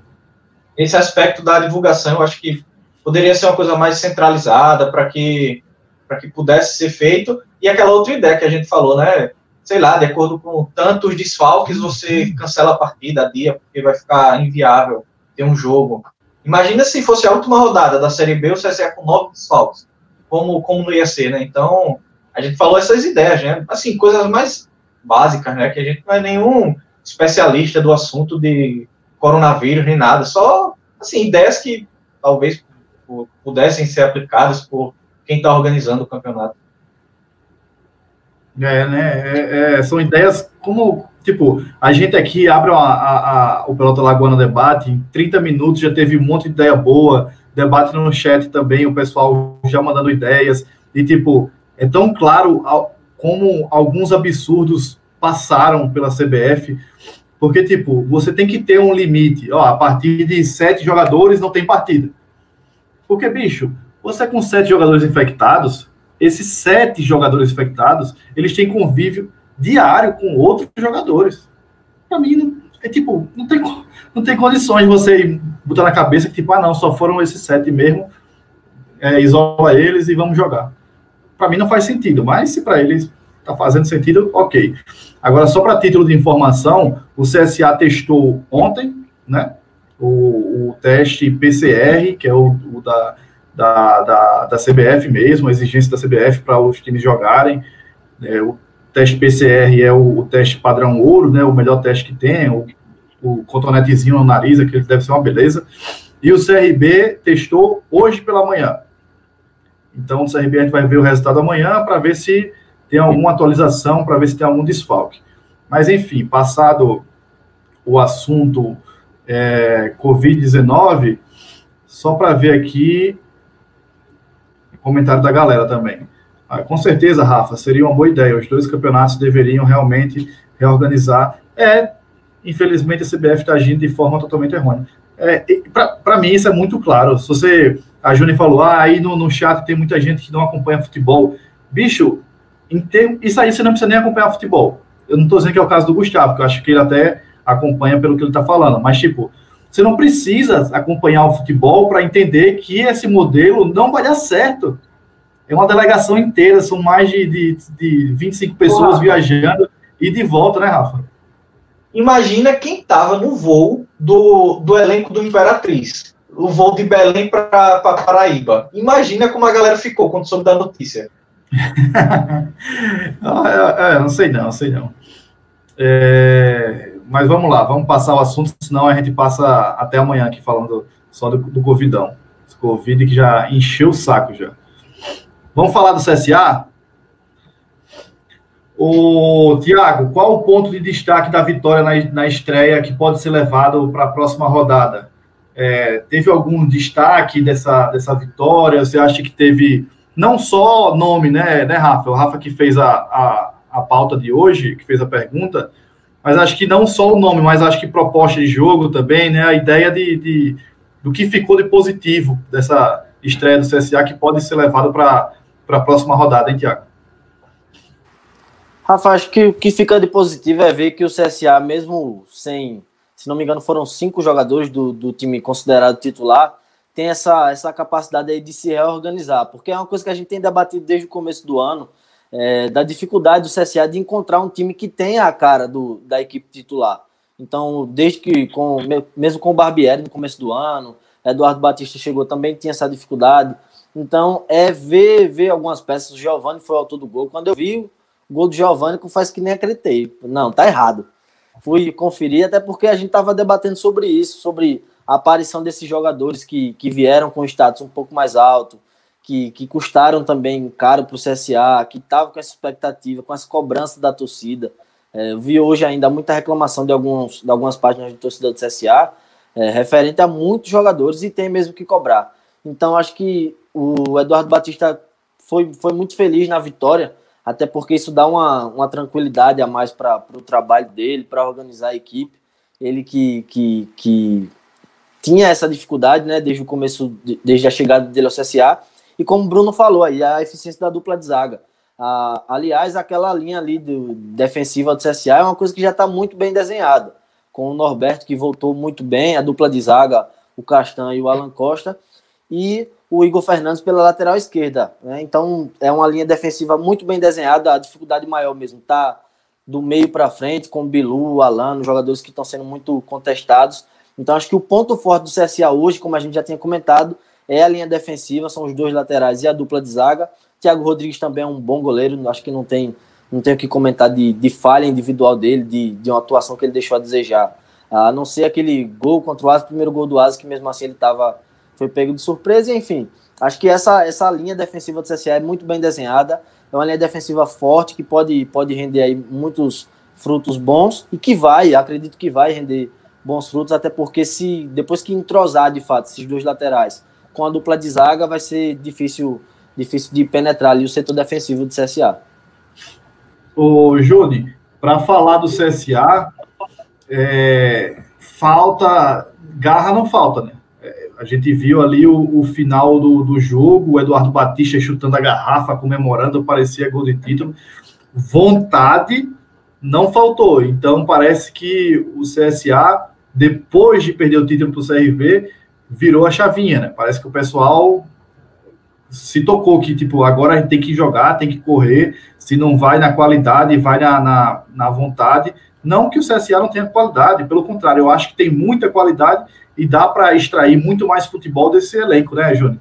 esse aspecto da divulgação, eu acho que poderia ser uma coisa mais centralizada para que para que pudesse ser feito e aquela outra ideia que a gente falou, né? Sei lá, de acordo com tantos desfalques, você cancela a partida a dia porque vai ficar inviável ter um jogo. Imagina se fosse a última rodada da Série B, o CSA com nove desfalques, como como não ia ser, né? Então a gente falou essas ideias, né? Assim, coisas mais básicas, né? Que a gente não é nenhum especialista do assunto de coronavírus nem nada, só assim ideias que talvez pudessem ser aplicadas por quem está organizando o campeonato. É, né? É, é, são ideias, como Tipo, a gente aqui abre a, a, a, o Pelota Lagoana Debate, em 30 minutos já teve um monte de ideia boa, debate no chat também, o pessoal já mandando ideias, e tipo, é tão claro como alguns absurdos passaram pela CBF, porque, tipo, você tem que ter um limite, ó, a partir de sete jogadores não tem partida. Porque, bicho, você com sete jogadores infectados, esses sete jogadores infectados, eles têm convívio diário com outros jogadores. Para mim, não, é tipo, não tem, não tem condições você botar na cabeça que, tipo, ah, não, só foram esses sete mesmo, é, isola eles e vamos jogar. Para mim não faz sentido, mas se para eles está fazendo sentido, ok. Agora, só para título de informação, o CSA testou ontem, né? O, o teste PCR, que é o, o da, da, da, da, CBF mesmo, a exigência da CBF para os times jogarem. É, o teste PCR é o, o, teste padrão ouro, né? O melhor teste que tem, o, o cotonetezinho no nariz, aquele deve ser uma beleza. E o CRB testou hoje pela manhã. Então, o CRB a gente vai ver o resultado amanhã para ver se tem alguma atualização, para ver se tem algum desfalque. Mas, enfim, passado o assunto é, Covid-19, só para ver aqui comentário da galera também. Ah, com certeza, Rafa, seria uma boa ideia. Os dois campeonatos deveriam realmente reorganizar. É, infelizmente, a CBF está agindo de forma totalmente errônea. É, para mim, isso é muito claro. Se você. A Júnior falou, ah, aí no, no chat tem muita gente que não acompanha futebol. Bicho, termo, isso aí você não precisa nem acompanhar futebol. Eu não estou dizendo que é o caso do Gustavo, que eu acho que ele até acompanha pelo que ele está falando, mas, tipo, você não precisa acompanhar o futebol para entender que esse modelo não vai dar certo. É uma delegação inteira, são mais de, de, de 25 pessoas viajando e de volta, né, Rafa? Imagina quem estava no voo do, do elenco do Imperatriz, o voo de Belém para Paraíba. Imagina como a galera ficou quando soube da notícia. [LAUGHS] é, é, não sei não, sei não. É, mas vamos lá, vamos passar o assunto, senão a gente passa até amanhã aqui falando só do, do Covidão. Esse Covid que já encheu o saco já. Vamos falar do CSA? O Tiago, qual o ponto de destaque da vitória na, na estreia que pode ser levado para a próxima rodada? É, teve algum destaque dessa, dessa vitória? Você acha que teve não só nome, né, né, Rafa? O Rafa que fez a, a, a pauta de hoje, que fez a pergunta, mas acho que não só o nome, mas acho que proposta de jogo também, né? A ideia de, de do que ficou de positivo dessa estreia do CSA que pode ser levado para a próxima rodada, hein, Tiago? Rafa, acho que o que fica de positivo é ver que o CSA, mesmo sem, se não me engano, foram cinco jogadores do, do time considerado titular, tem essa, essa capacidade aí de se reorganizar, porque é uma coisa que a gente tem debatido desde o começo do ano, é, da dificuldade do CSA de encontrar um time que tenha a cara do, da equipe titular. Então, desde que, com, mesmo com o Barbieri no começo do ano, Eduardo Batista chegou também, tinha essa dificuldade. Então, é ver, ver algumas peças. O Giovanni foi o autor do gol. Quando eu vi o gol do Giovanni, faz que nem acreditei. Não, tá errado. Fui conferir, até porque a gente estava debatendo sobre isso, sobre a aparição desses jogadores que, que vieram com status um pouco mais alto, que, que custaram também caro para o CSA, que estavam com essa expectativa, com essa cobrança da torcida. É, vi hoje ainda muita reclamação de, alguns, de algumas páginas de torcida do CSA, é, referente a muitos jogadores, e tem mesmo que cobrar. Então, acho que o Eduardo Batista foi, foi muito feliz na vitória, até porque isso dá uma, uma tranquilidade a mais para o trabalho dele, para organizar a equipe. Ele que, que, que tinha essa dificuldade, né, desde o começo, desde a chegada dele ao CSA, e como o Bruno falou aí, a eficiência da dupla de zaga. Ah, aliás, aquela linha ali do, defensiva do CSA é uma coisa que já está muito bem desenhada, com o Norberto que voltou muito bem, a dupla de zaga, o Castan e o Alan Costa, e o Igor Fernandes pela lateral esquerda. Né? Então é uma linha defensiva muito bem desenhada, a dificuldade maior mesmo tá do meio para frente, com o Bilu, o Alan, jogadores que estão sendo muito contestados. Então acho que o ponto forte do CSA hoje, como a gente já tinha comentado, é a linha defensiva, são os dois laterais e a dupla de zaga. Thiago Rodrigues também é um bom goleiro, acho que não tem não tenho que comentar de, de falha individual dele, de, de uma atuação que ele deixou a desejar. A não ser aquele gol contra o Asa, primeiro gol do Asa, que mesmo assim ele estava foi pego de surpresa, enfim. Acho que essa, essa linha defensiva do CSA é muito bem desenhada, é uma linha defensiva forte que pode, pode render aí muitos frutos bons e que vai, acredito que vai render bons frutos, até porque se depois que entrosar de fato esses dois laterais com a dupla de zaga, vai ser difícil, difícil de penetrar ali o setor defensivo do CSA. Ô, Júnior, para falar do CSA, é, falta. Garra não falta, né? É, a gente viu ali o, o final do, do jogo, o Eduardo Batista chutando a garrafa, comemorando, parecia gol de título. Vontade não faltou. Então parece que o CSA, depois de perder o título para o CRV, virou a chavinha, né? Parece que o pessoal se tocou que, tipo, agora a gente tem que jogar, tem que correr, se não vai na qualidade, vai na, na, na vontade. Não que o CSA não tenha qualidade, pelo contrário, eu acho que tem muita qualidade e dá para extrair muito mais futebol desse elenco, né, Júnior?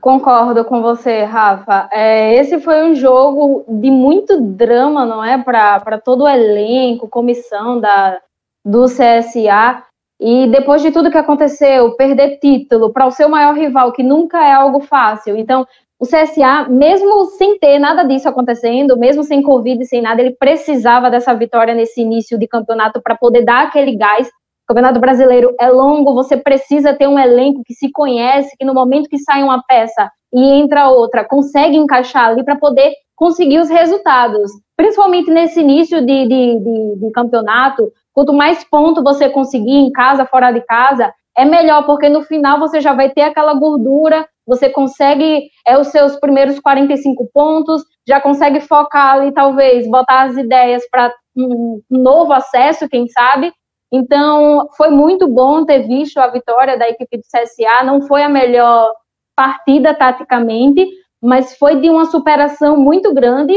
Concordo com você, Rafa. É, esse foi um jogo de muito drama, não é? Para todo o elenco, comissão da, do CSA. E depois de tudo que aconteceu, perder título para o seu maior rival, que nunca é algo fácil. Então, o CSA, mesmo sem ter nada disso acontecendo, mesmo sem Covid, sem nada, ele precisava dessa vitória nesse início de campeonato para poder dar aquele gás o Campeonato Brasileiro é longo, você precisa ter um elenco que se conhece, que no momento que sai uma peça e entra outra, consegue encaixar ali para poder conseguir os resultados. Principalmente nesse início de, de, de, de campeonato, quanto mais pontos você conseguir em casa, fora de casa, é melhor, porque no final você já vai ter aquela gordura, você consegue é, os seus primeiros 45 pontos, já consegue focar ali, talvez, botar as ideias para um novo acesso, quem sabe, então, foi muito bom ter visto a vitória da equipe do CSA. Não foi a melhor partida taticamente, mas foi de uma superação muito grande.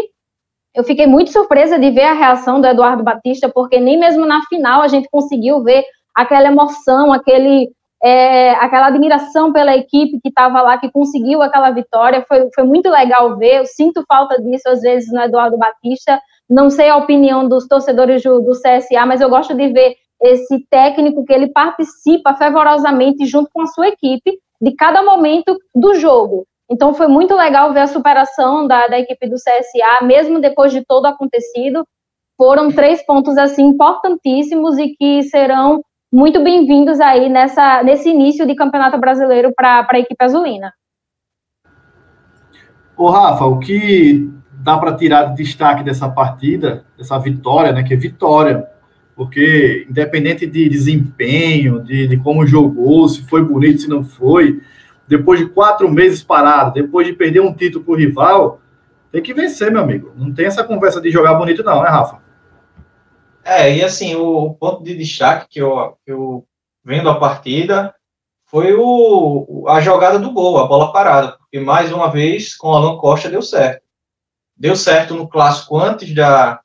Eu fiquei muito surpresa de ver a reação do Eduardo Batista, porque nem mesmo na final a gente conseguiu ver aquela emoção, aquele, é, aquela admiração pela equipe que estava lá, que conseguiu aquela vitória. Foi, foi muito legal ver. Eu sinto falta disso às vezes no Eduardo Batista. Não sei a opinião dos torcedores do, do CSA, mas eu gosto de ver esse técnico que ele participa fervorosamente junto com a sua equipe de cada momento do jogo. Então foi muito legal ver a superação da, da equipe do CSA, mesmo depois de todo acontecido. Foram três pontos assim importantíssimos e que serão muito bem-vindos aí nessa, nesse início de campeonato brasileiro para a equipe azulina. Ô Rafa, o que dá para tirar de destaque dessa partida, dessa vitória, né? Que é vitória porque independente de desempenho, de, de, como jogou, se foi bonito, se não foi, depois de quatro meses parado, depois de perder um título para o rival, tem que vencer, meu amigo. Não tem essa conversa de jogar bonito, não, né, Rafa? É, e assim, o, ponto de destaque que eu, eu vendo a partida foi o, a jogada do gol, a bola parada, porque mais uma vez com o Alan Costa deu certo. Deu certo no clássico antes da,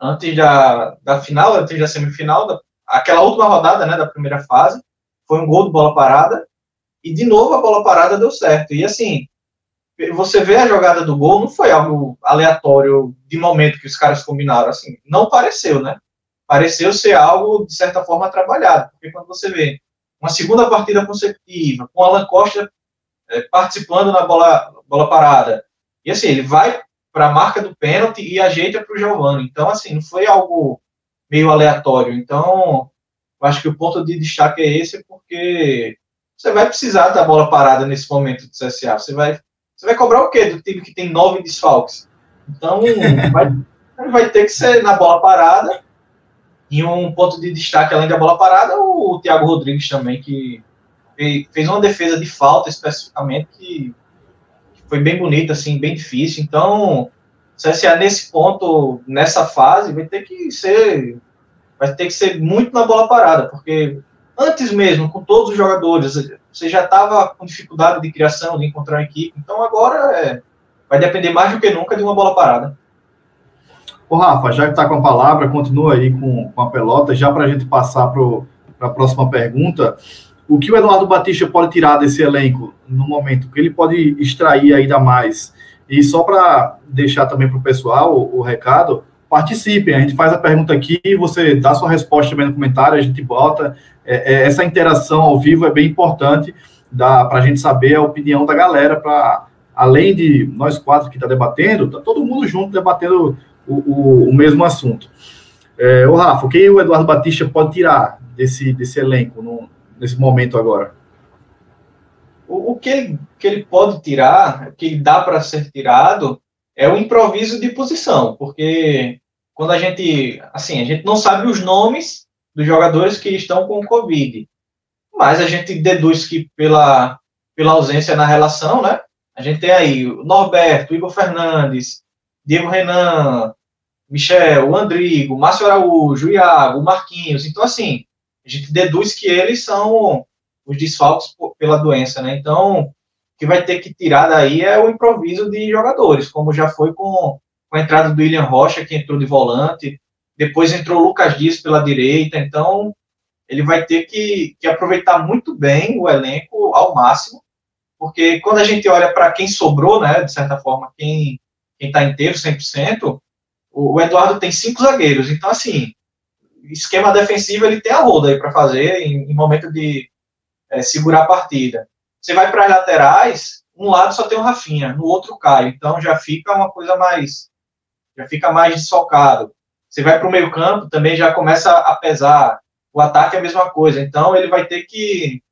antes da, da final, antes da semifinal, da, aquela última rodada né, da primeira fase, foi um gol de bola parada, e de novo a bola parada deu certo. E assim, você vê a jogada do gol, não foi algo aleatório de momento que os caras combinaram, assim, não pareceu, né? Pareceu ser algo, de certa forma, trabalhado, porque quando você vê uma segunda partida consecutiva, com o Alan Costa é, participando na bola, bola parada, e assim, ele vai para a marca do pênalti e ajeita para o Giovanni. Então, assim, não foi algo meio aleatório. Então, acho que o ponto de destaque é esse, porque você vai precisar da bola parada nesse momento do CSA. Você vai, você vai cobrar o quê do time que tem nove desfalques? Então, [LAUGHS] vai, vai ter que ser na bola parada. E um ponto de destaque, além da bola parada, o Thiago Rodrigues também, que fez uma defesa de falta especificamente que foi bem bonito, assim, bem difícil. Então, o CSA nesse ponto, nessa fase, vai ter que ser vai ter que ser muito na bola parada, porque antes mesmo, com todos os jogadores, você já estava com dificuldade de criação, de encontrar equipe, então agora é, vai depender mais do que nunca de uma bola parada. Ô Rafa, já que está com a palavra, continua aí com, com a pelota, já para a gente passar para a próxima pergunta o que o Eduardo Batista pode tirar desse elenco no momento, o que ele pode extrair ainda mais. E só para deixar também para o pessoal o, recado, participem, a gente faz a pergunta aqui, você dá sua resposta também no comentário, a gente bota. É, é, essa interação ao vivo é bem importante para a gente saber a opinião da galera, para além de nós quatro que está debatendo, tá todo mundo junto debatendo o, o, o mesmo assunto. É, o Rafa, quem o Eduardo Batista pode tirar desse, desse elenco no, nesse momento agora? O, o que, ele, que ele pode tirar, que dá para ser tirado, é o improviso de posição, porque quando a gente, assim, a gente não sabe os nomes dos jogadores que estão com Covid, mas a gente deduz que pela, pela ausência na relação, né, a gente tem aí o Norberto, Igor Fernandes, Diego Renan, Michel, o Andrigo, Márcio Araújo, o Iago, o Marquinhos. Então, assim, a gente deduz que eles são os desfalques pela doença, né? Então, que vai ter que tirar daí é o improviso de jogadores, como já foi com, com a entrada do William Rocha, que entrou de volante, depois entrou o Lucas Dias pela direita, então ele vai ter que, que aproveitar muito bem o elenco ao máximo porque quando a gente olha para quem sobrou, né, de certa forma, quem está inteiro, 100%, o, o Eduardo tem cinco zagueiros. Então, assim, esquema defensivo ele tem a roda aí para fazer em, em, momento de é, segurar a partida. Você vai para as laterais, um lado só tem o Rafinha, no outro cai. Então já fica uma coisa mais. Já fica mais desfocado. Você vai para o meio campo, também já começa a pesar. O ataque é a mesma coisa. Então ele vai ter que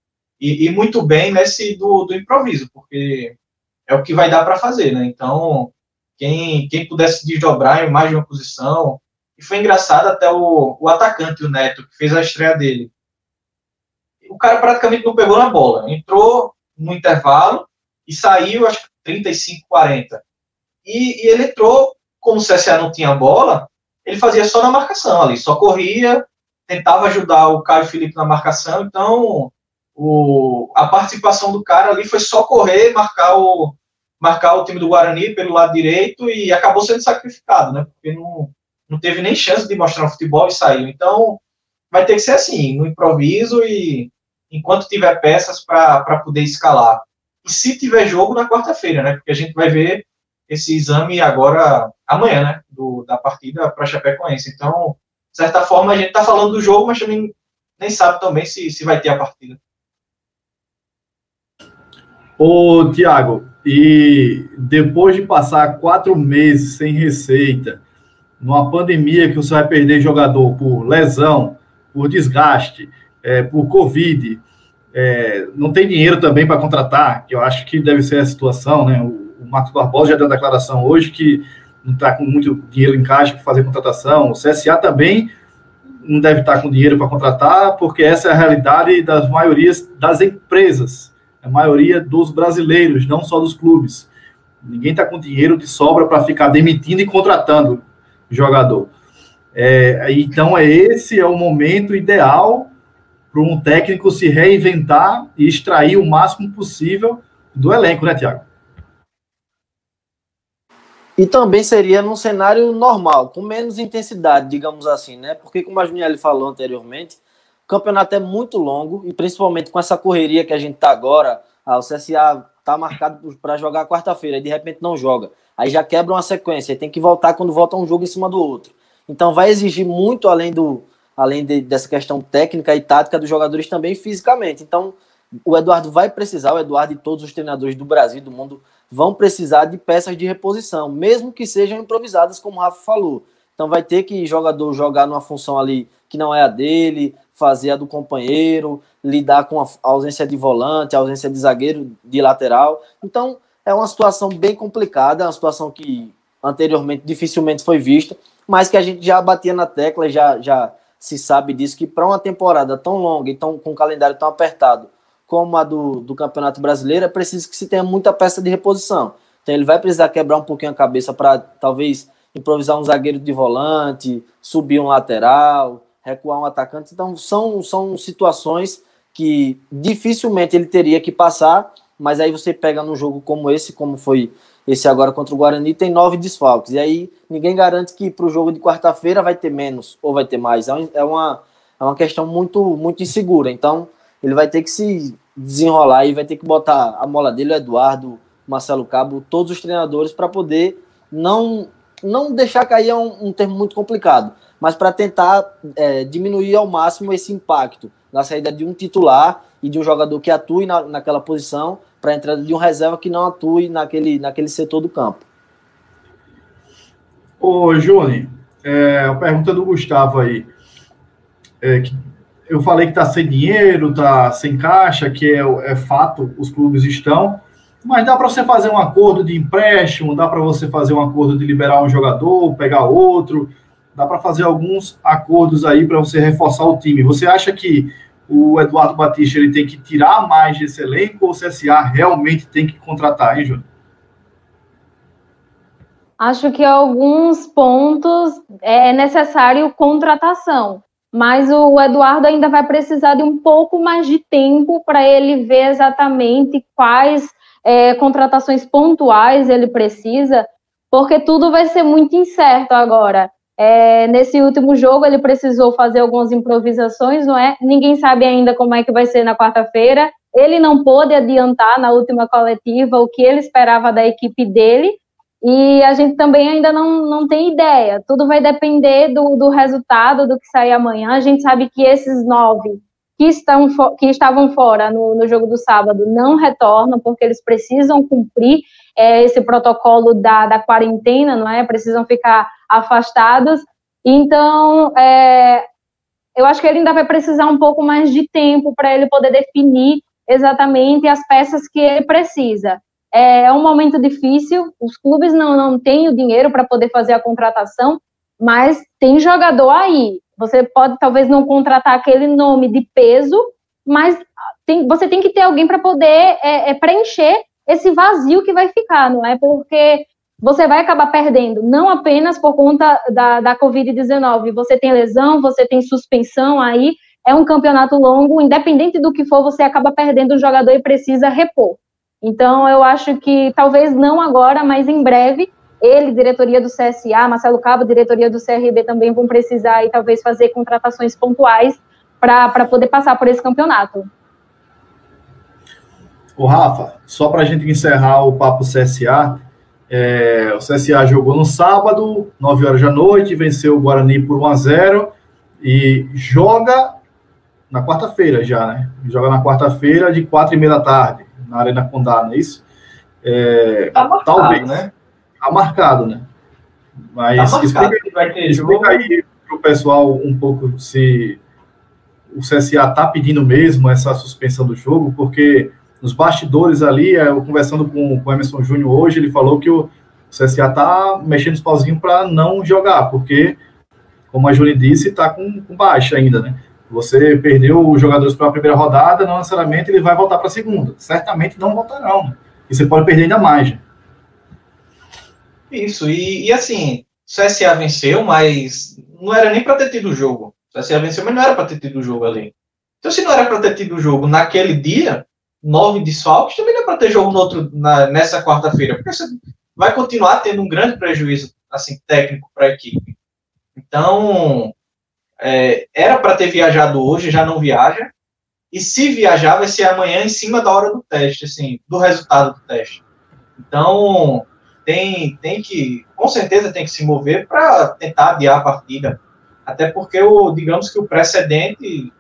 e, e muito bem nesse do, do, improviso, porque é o que vai dar para fazer, né? Então, quem, quem pudesse desdobrar em mais de uma posição, e foi engraçado até o, o atacante, o Neto, que fez a estreia dele. O cara praticamente não pegou na bola, entrou no intervalo e saiu, acho que 35, 40. E, e ele entrou, como o CSA não tinha bola, ele fazia só na marcação ali, só corria, tentava ajudar o Caio Felipe na marcação, então o, a participação do cara ali foi só correr, marcar o, marcar o time do Guarani pelo lado direito e acabou sendo sacrificado, né? Porque não, não teve nem chance de mostrar o futebol e saiu. Então, vai ter que ser assim, no improviso e enquanto tiver peças para poder escalar. E se tiver jogo na quarta-feira, né? Porque a gente vai ver esse exame agora, amanhã, né? Do, da partida para Chapecoense. Então, de certa forma, a gente está falando do jogo, mas também nem sabe também se, se vai ter a partida. Ô, Tiago, e depois de passar quatro meses sem receita, numa pandemia que você vai perder jogador por lesão, por desgaste, é, por Covid, é, não tem dinheiro também para contratar, que eu acho que deve ser a situação, né? O, o Marcos Barbosa já deu a declaração hoje que não está com muito dinheiro em caixa para fazer contratação. O CSA também não deve estar tá com dinheiro para contratar, porque essa é a realidade das maiorias das empresas a maioria dos brasileiros, não só dos clubes. Ninguém está com dinheiro de sobra para ficar demitindo e contratando jogador. É, então, é esse é o momento ideal para um técnico se reinventar e extrair o máximo possível do elenco, né, Tiago? E também seria num cenário normal, com menos intensidade, digamos assim, né? Porque, como a Juniele falou anteriormente, o campeonato é muito longo e principalmente com essa correria que a gente tá agora, ah, o CSA tá marcado para jogar quarta-feira e de repente não joga. Aí já quebra uma sequência, tem que voltar quando volta um jogo em cima do outro. Então vai exigir muito além do além de, dessa questão técnica e tática dos jogadores também fisicamente. Então o Eduardo vai precisar, o Eduardo e todos os treinadores do Brasil, do mundo, vão precisar de peças de reposição, mesmo que sejam improvisadas, como o Rafa falou. Então vai ter que jogador jogar numa função ali que não é a dele, fazer a do companheiro, lidar com a ausência de volante, a ausência de zagueiro, de lateral. Então é uma situação bem complicada, uma situação que anteriormente dificilmente foi vista, mas que a gente já batia na tecla, já, já se sabe disso, que para uma temporada tão longa e tão, com um calendário tão apertado como a do, do Campeonato Brasileiro, é preciso que se tenha muita peça de reposição. Então ele vai precisar quebrar um pouquinho a cabeça para talvez improvisar um zagueiro de volante, subir um lateral, recuar um atacante. Então, são, são situações que dificilmente ele teria que passar, mas aí você pega num jogo como esse, como foi esse agora contra o Guarani, tem nove desfalques. E aí ninguém garante que para o jogo de quarta-feira vai ter menos ou vai ter mais. É, é uma, é uma questão muito, muito insegura. Então, ele vai ter que se desenrolar e vai ter que botar a mola dele, o Eduardo, Marcelo Cabo, todos os treinadores para poder não não deixar cair é um, um termo muito complicado, mas para tentar é, diminuir ao máximo esse impacto na saída de um titular e de um jogador que atue na, naquela posição para a entrada de um reserva que não atue naquele, naquele setor do campo. Ô, Júnior, é, a pergunta do Gustavo aí. É, eu falei que está sem dinheiro, está sem caixa, que é, é fato, os clubes estão, mas dá para você fazer um acordo de empréstimo, dá para você fazer um acordo de liberar um jogador, pegar outro, dá para fazer alguns acordos aí para você reforçar o time. Você acha que o Eduardo Batista ele tem que tirar mais desse elenco ou o CSA realmente tem que contratar, hein, Júnior? Acho que alguns pontos é necessário contratação mas o Eduardo ainda vai precisar de um pouco mais de tempo para ele ver exatamente quais é, contratações pontuais ele precisa, porque tudo vai ser muito incerto agora. É, nesse último jogo ele precisou fazer algumas improvisações, não é? Ninguém sabe ainda como é que vai ser na quarta-feira. Ele não pôde adiantar na última coletiva o que ele esperava da equipe dele, e a gente também ainda não, não tem ideia. Tudo vai depender do, do resultado do que sair amanhã. A gente sabe que esses nove que, estão, que estavam fora no, no jogo do sábado não retornam, porque eles precisam cumprir é, esse protocolo da, da quarentena, não é? Precisam ficar afastados. Então, é, eu acho que ele ainda vai precisar um pouco mais de tempo para ele poder definir exatamente as peças que ele precisa. É, é um momento difícil, os clubes não, não têm o dinheiro para poder fazer a contratação, mas tem jogador aí. Você pode talvez não contratar aquele nome de peso, mas tem, você tem que ter alguém para poder é, é, preencher esse vazio que vai ficar, não é? Porque você vai acabar perdendo, não apenas por conta da, da Covid-19. Você tem lesão, você tem suspensão aí, é um campeonato longo, independente do que for, você acaba perdendo o jogador e precisa repor. Então, eu acho que talvez não agora, mas em breve, ele, diretoria do CSA, Marcelo Cabo, diretoria do CRB também vão precisar e talvez fazer contratações pontuais para poder passar por esse campeonato. O Rafa, só para a gente encerrar o papo CSA, é, o CSA jogou no sábado, 9 horas da noite, venceu o Guarani por 1 a 0 e joga na quarta-feira já, né? Joga na quarta-feira de 4 e meia da tarde na Arena Condá, não é isso? É, tá marcado, talvez, né? Tá marcado, né? Mas tá marcado, explica, explica aí para o pessoal um pouco se o CSA tá pedindo mesmo essa suspensão do jogo, porque nos bastidores ali, eu conversando com, com o Emerson Júnior hoje, ele falou que o CSA tá mexendo os pauzinhos para não jogar, porque, como a Júlia disse, tá com, com baixa ainda, né? Você perdeu os jogadores para a primeira rodada, não necessariamente ele vai voltar para a segunda. Certamente não voltarão. Né? E você pode perder ainda mais. Né? Isso, e, e, assim, o CSA venceu, mas não era nem para ter tido o jogo. O CSA venceu, mas não era para ter tido o jogo ali. Então, se não era para ter tido o jogo naquele dia, nove desfalques, também não é para ter jogo no outro, na, nessa quarta-feira, porque você vai continuar tendo um grande prejuízo assim técnico para a equipe. Então, é, era para ter viajado hoje, já não viaja. E se viajar, vai ser amanhã em cima da hora do teste, assim, do resultado do teste. Então, tem, tem que, com certeza, tem que se mover para tentar adiar a partida. Até porque, o, digamos que o precedente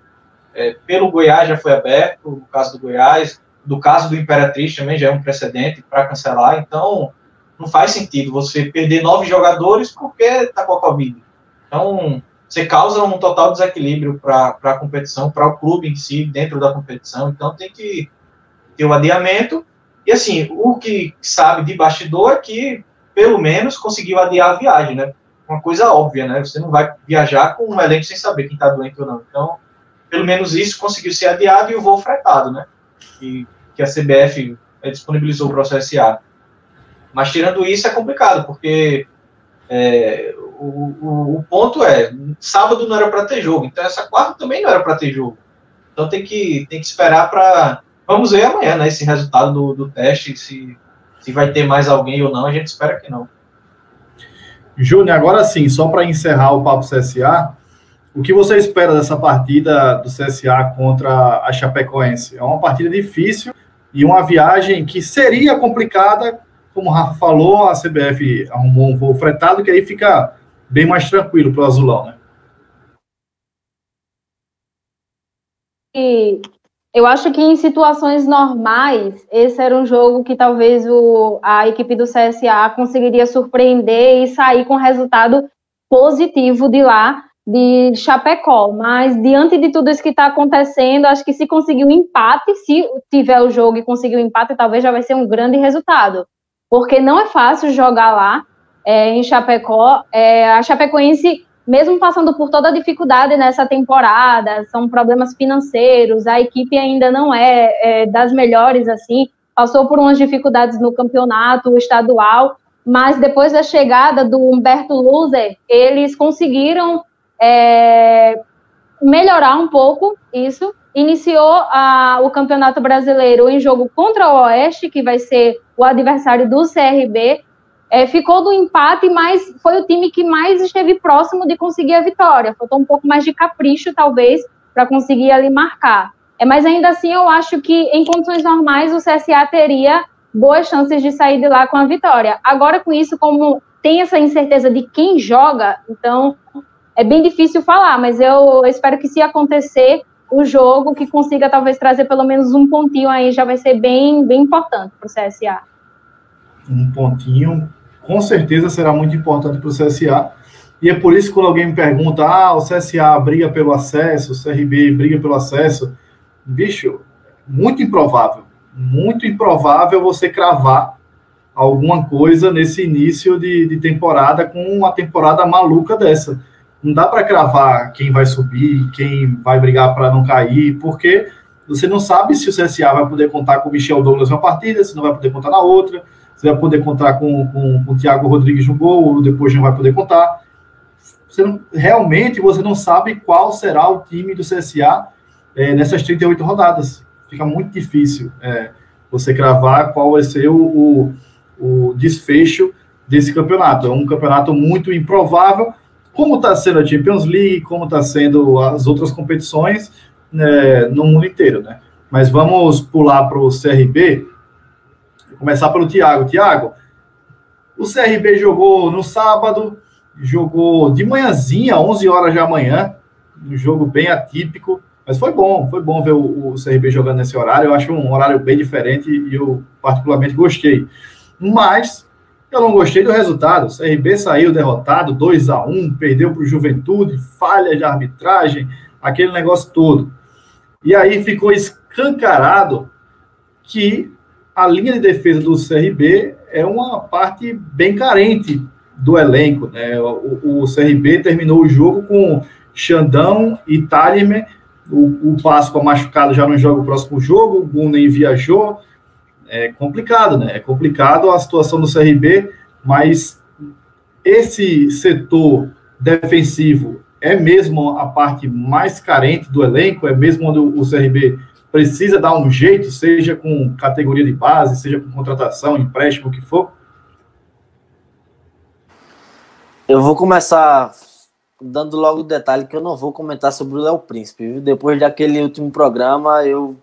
é, pelo Goiás já foi aberto, no caso do Goiás, do caso do Imperatriz também já é um precedente para cancelar. Então, não faz sentido você perder nove jogadores porque está com a Covid. Então, você causa um total desequilíbrio para a competição, para o clube em si, dentro da competição. Então tem que ter o adiamento. E assim, o que sabe de bastidor é que, pelo menos, conseguiu adiar a viagem, né? Uma coisa óbvia, né? Você não vai viajar com um elenco sem saber quem está doente ou não. Então, pelo menos isso conseguiu ser adiado e o voo fretado, né? E, que a CBF disponibilizou para o CSA. Mas tirando isso é complicado, porque é, o, o, o, ponto é, sábado não era para ter jogo, então essa quarta também não era para ter jogo. Então tem que, tem que esperar para. Vamos ver amanhã, né? Esse resultado do, do teste, se, se vai ter mais alguém ou não, a gente espera que não. Júnior, agora sim, só para encerrar o Papo CSA, o que você espera dessa partida do CSA contra a Chapecoense? É uma partida difícil e uma viagem que seria complicada como o Rafa falou, a CBF arrumou um voo fretado, que aí fica bem mais tranquilo para o Azulão, né? E Eu acho que em situações normais, esse era um jogo que talvez o, a equipe do CSA conseguiria surpreender e sair com resultado positivo de lá, de Chapecó. Mas diante de tudo isso que está acontecendo, acho que se conseguir um empate, se tiver o jogo e conseguir um empate, talvez já vai ser um grande resultado. Porque não é fácil jogar lá é, em Chapecó. É, a Chapecoense mesmo passando por toda a dificuldade nessa temporada, são problemas financeiros, a equipe ainda não é, é, das melhores assim, passou por umas dificuldades no campeonato estadual, mas depois da chegada do Humberto Luzer, eles conseguiram é, melhorar um pouco isso. Iniciou a, o Campeonato Brasileiro em jogo contra o Oeste, que vai ser o adversário do CRB, é, ficou do empate, mas foi o time que mais esteve próximo de conseguir a vitória. Faltou um pouco mais de capricho, talvez, para conseguir ali marcar. É, mas ainda assim, eu acho que em condições normais o CSA teria boas chances de sair de lá com a vitória. Agora, com isso, como tem essa incerteza de quem joga, então é bem difícil falar, mas eu espero que se acontecer o jogo, que consiga talvez trazer pelo menos um pontinho aí, já vai ser bem, bem importante para o CSA. Um pontinho com certeza será muito importante para o CSA. E é por isso que quando alguém me pergunta, ah, o CSA briga pelo acesso, o CRB briga pelo acesso, bicho, muito improvável, muito improvável você cravar alguma coisa nesse início de, de temporada com uma temporada maluca dessa. Não dá para cravar quem vai subir, quem vai brigar para não cair, porque você não sabe se o CSA vai poder contar com o Michel Douglas uma partida, se não vai poder contar na outra você vai poder contar com, com, com o Thiago Rodrigues no gol, ou depois não vai poder contar. Você não, realmente você não sabe qual será o time do CSA é, nessas 38 rodadas. Fica muito difícil é, você cravar qual vai ser o, o, o desfecho desse campeonato. É um campeonato muito improvável, como está sendo a Champions League, como está sendo as outras competições né, no mundo inteiro, né? Mas vamos pular para o CRB, começar pelo Thiago. Thiago, o CRB jogou no sábado, jogou de manhãzinha, 11 horas da manhã, um jogo bem atípico, mas foi bom, foi bom ver o, o CRB jogando nesse horário. Eu acho um horário bem diferente e eu particularmente gostei. Mas eu não gostei do resultado. O CRB saiu derrotado, 2 a 1 perdeu para o Juventude, falha de arbitragem, aquele negócio todo. E aí ficou escancarado que a linha de defesa do CRB é uma parte bem carente do elenco. Né? O, o CRB terminou o jogo com Xandão e Talimer, o, o Páscoa machucado já não joga o próximo jogo, o Gunen viajou. É complicado, né? É complicado a situação do CRB, mas esse setor defensivo é mesmo a parte mais carente do elenco, é mesmo onde o CRB precisa dar um jeito, seja com categoria de base, seja com contratação, empréstimo, o que for? Eu vou começar dando logo o detalhe que eu não vou comentar sobre o Léo Príncipe. Viu? Depois daquele último programa, eu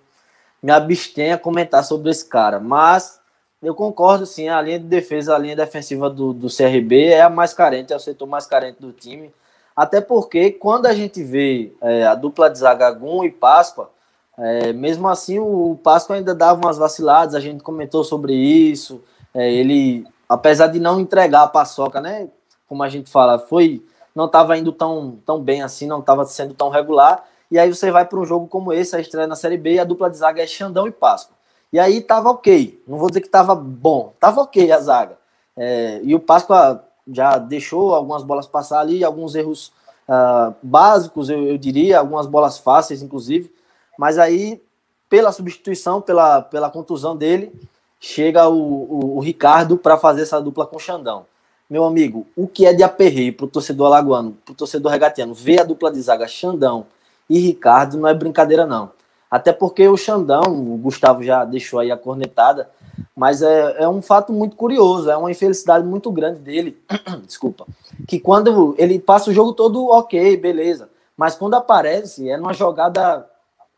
me abstenho a comentar sobre esse cara. Mas eu concordo, sim, a linha de defesa, a linha defensiva do, do CRB é a mais carente, é o setor mais carente do time. Até porque quando a gente vê é, a dupla de zaga Gum e Páscoa, é, mesmo assim, o Páscoa ainda dava umas vaciladas, a gente comentou sobre isso. É, ele, apesar de não entregar a paçoca, né? Como a gente fala, foi não estava indo tão, tão bem assim, não estava sendo tão regular. E aí você vai para um jogo como esse, a estreia na Série B, e a dupla de zaga é Xandão e Páscoa. E aí tava ok. Não vou dizer que tava bom, tava ok a zaga. É, e o Páscoa já deixou algumas bolas passar ali, alguns erros uh, básicos, eu, eu diria, algumas bolas fáceis, inclusive. Mas aí, pela substituição, pela, pela contusão dele, chega o, o, o Ricardo para fazer essa dupla com o Xandão. Meu amigo, o que é de aperreio para o torcedor alagoano, para o torcedor regatiano, ver a dupla de zaga Xandão e Ricardo não é brincadeira, não. Até porque o Xandão, o Gustavo já deixou aí a cornetada, mas é, é um fato muito curioso, é uma infelicidade muito grande dele, [CLEARS THROAT] desculpa, que quando ele passa o jogo todo ok, beleza, mas quando aparece é numa jogada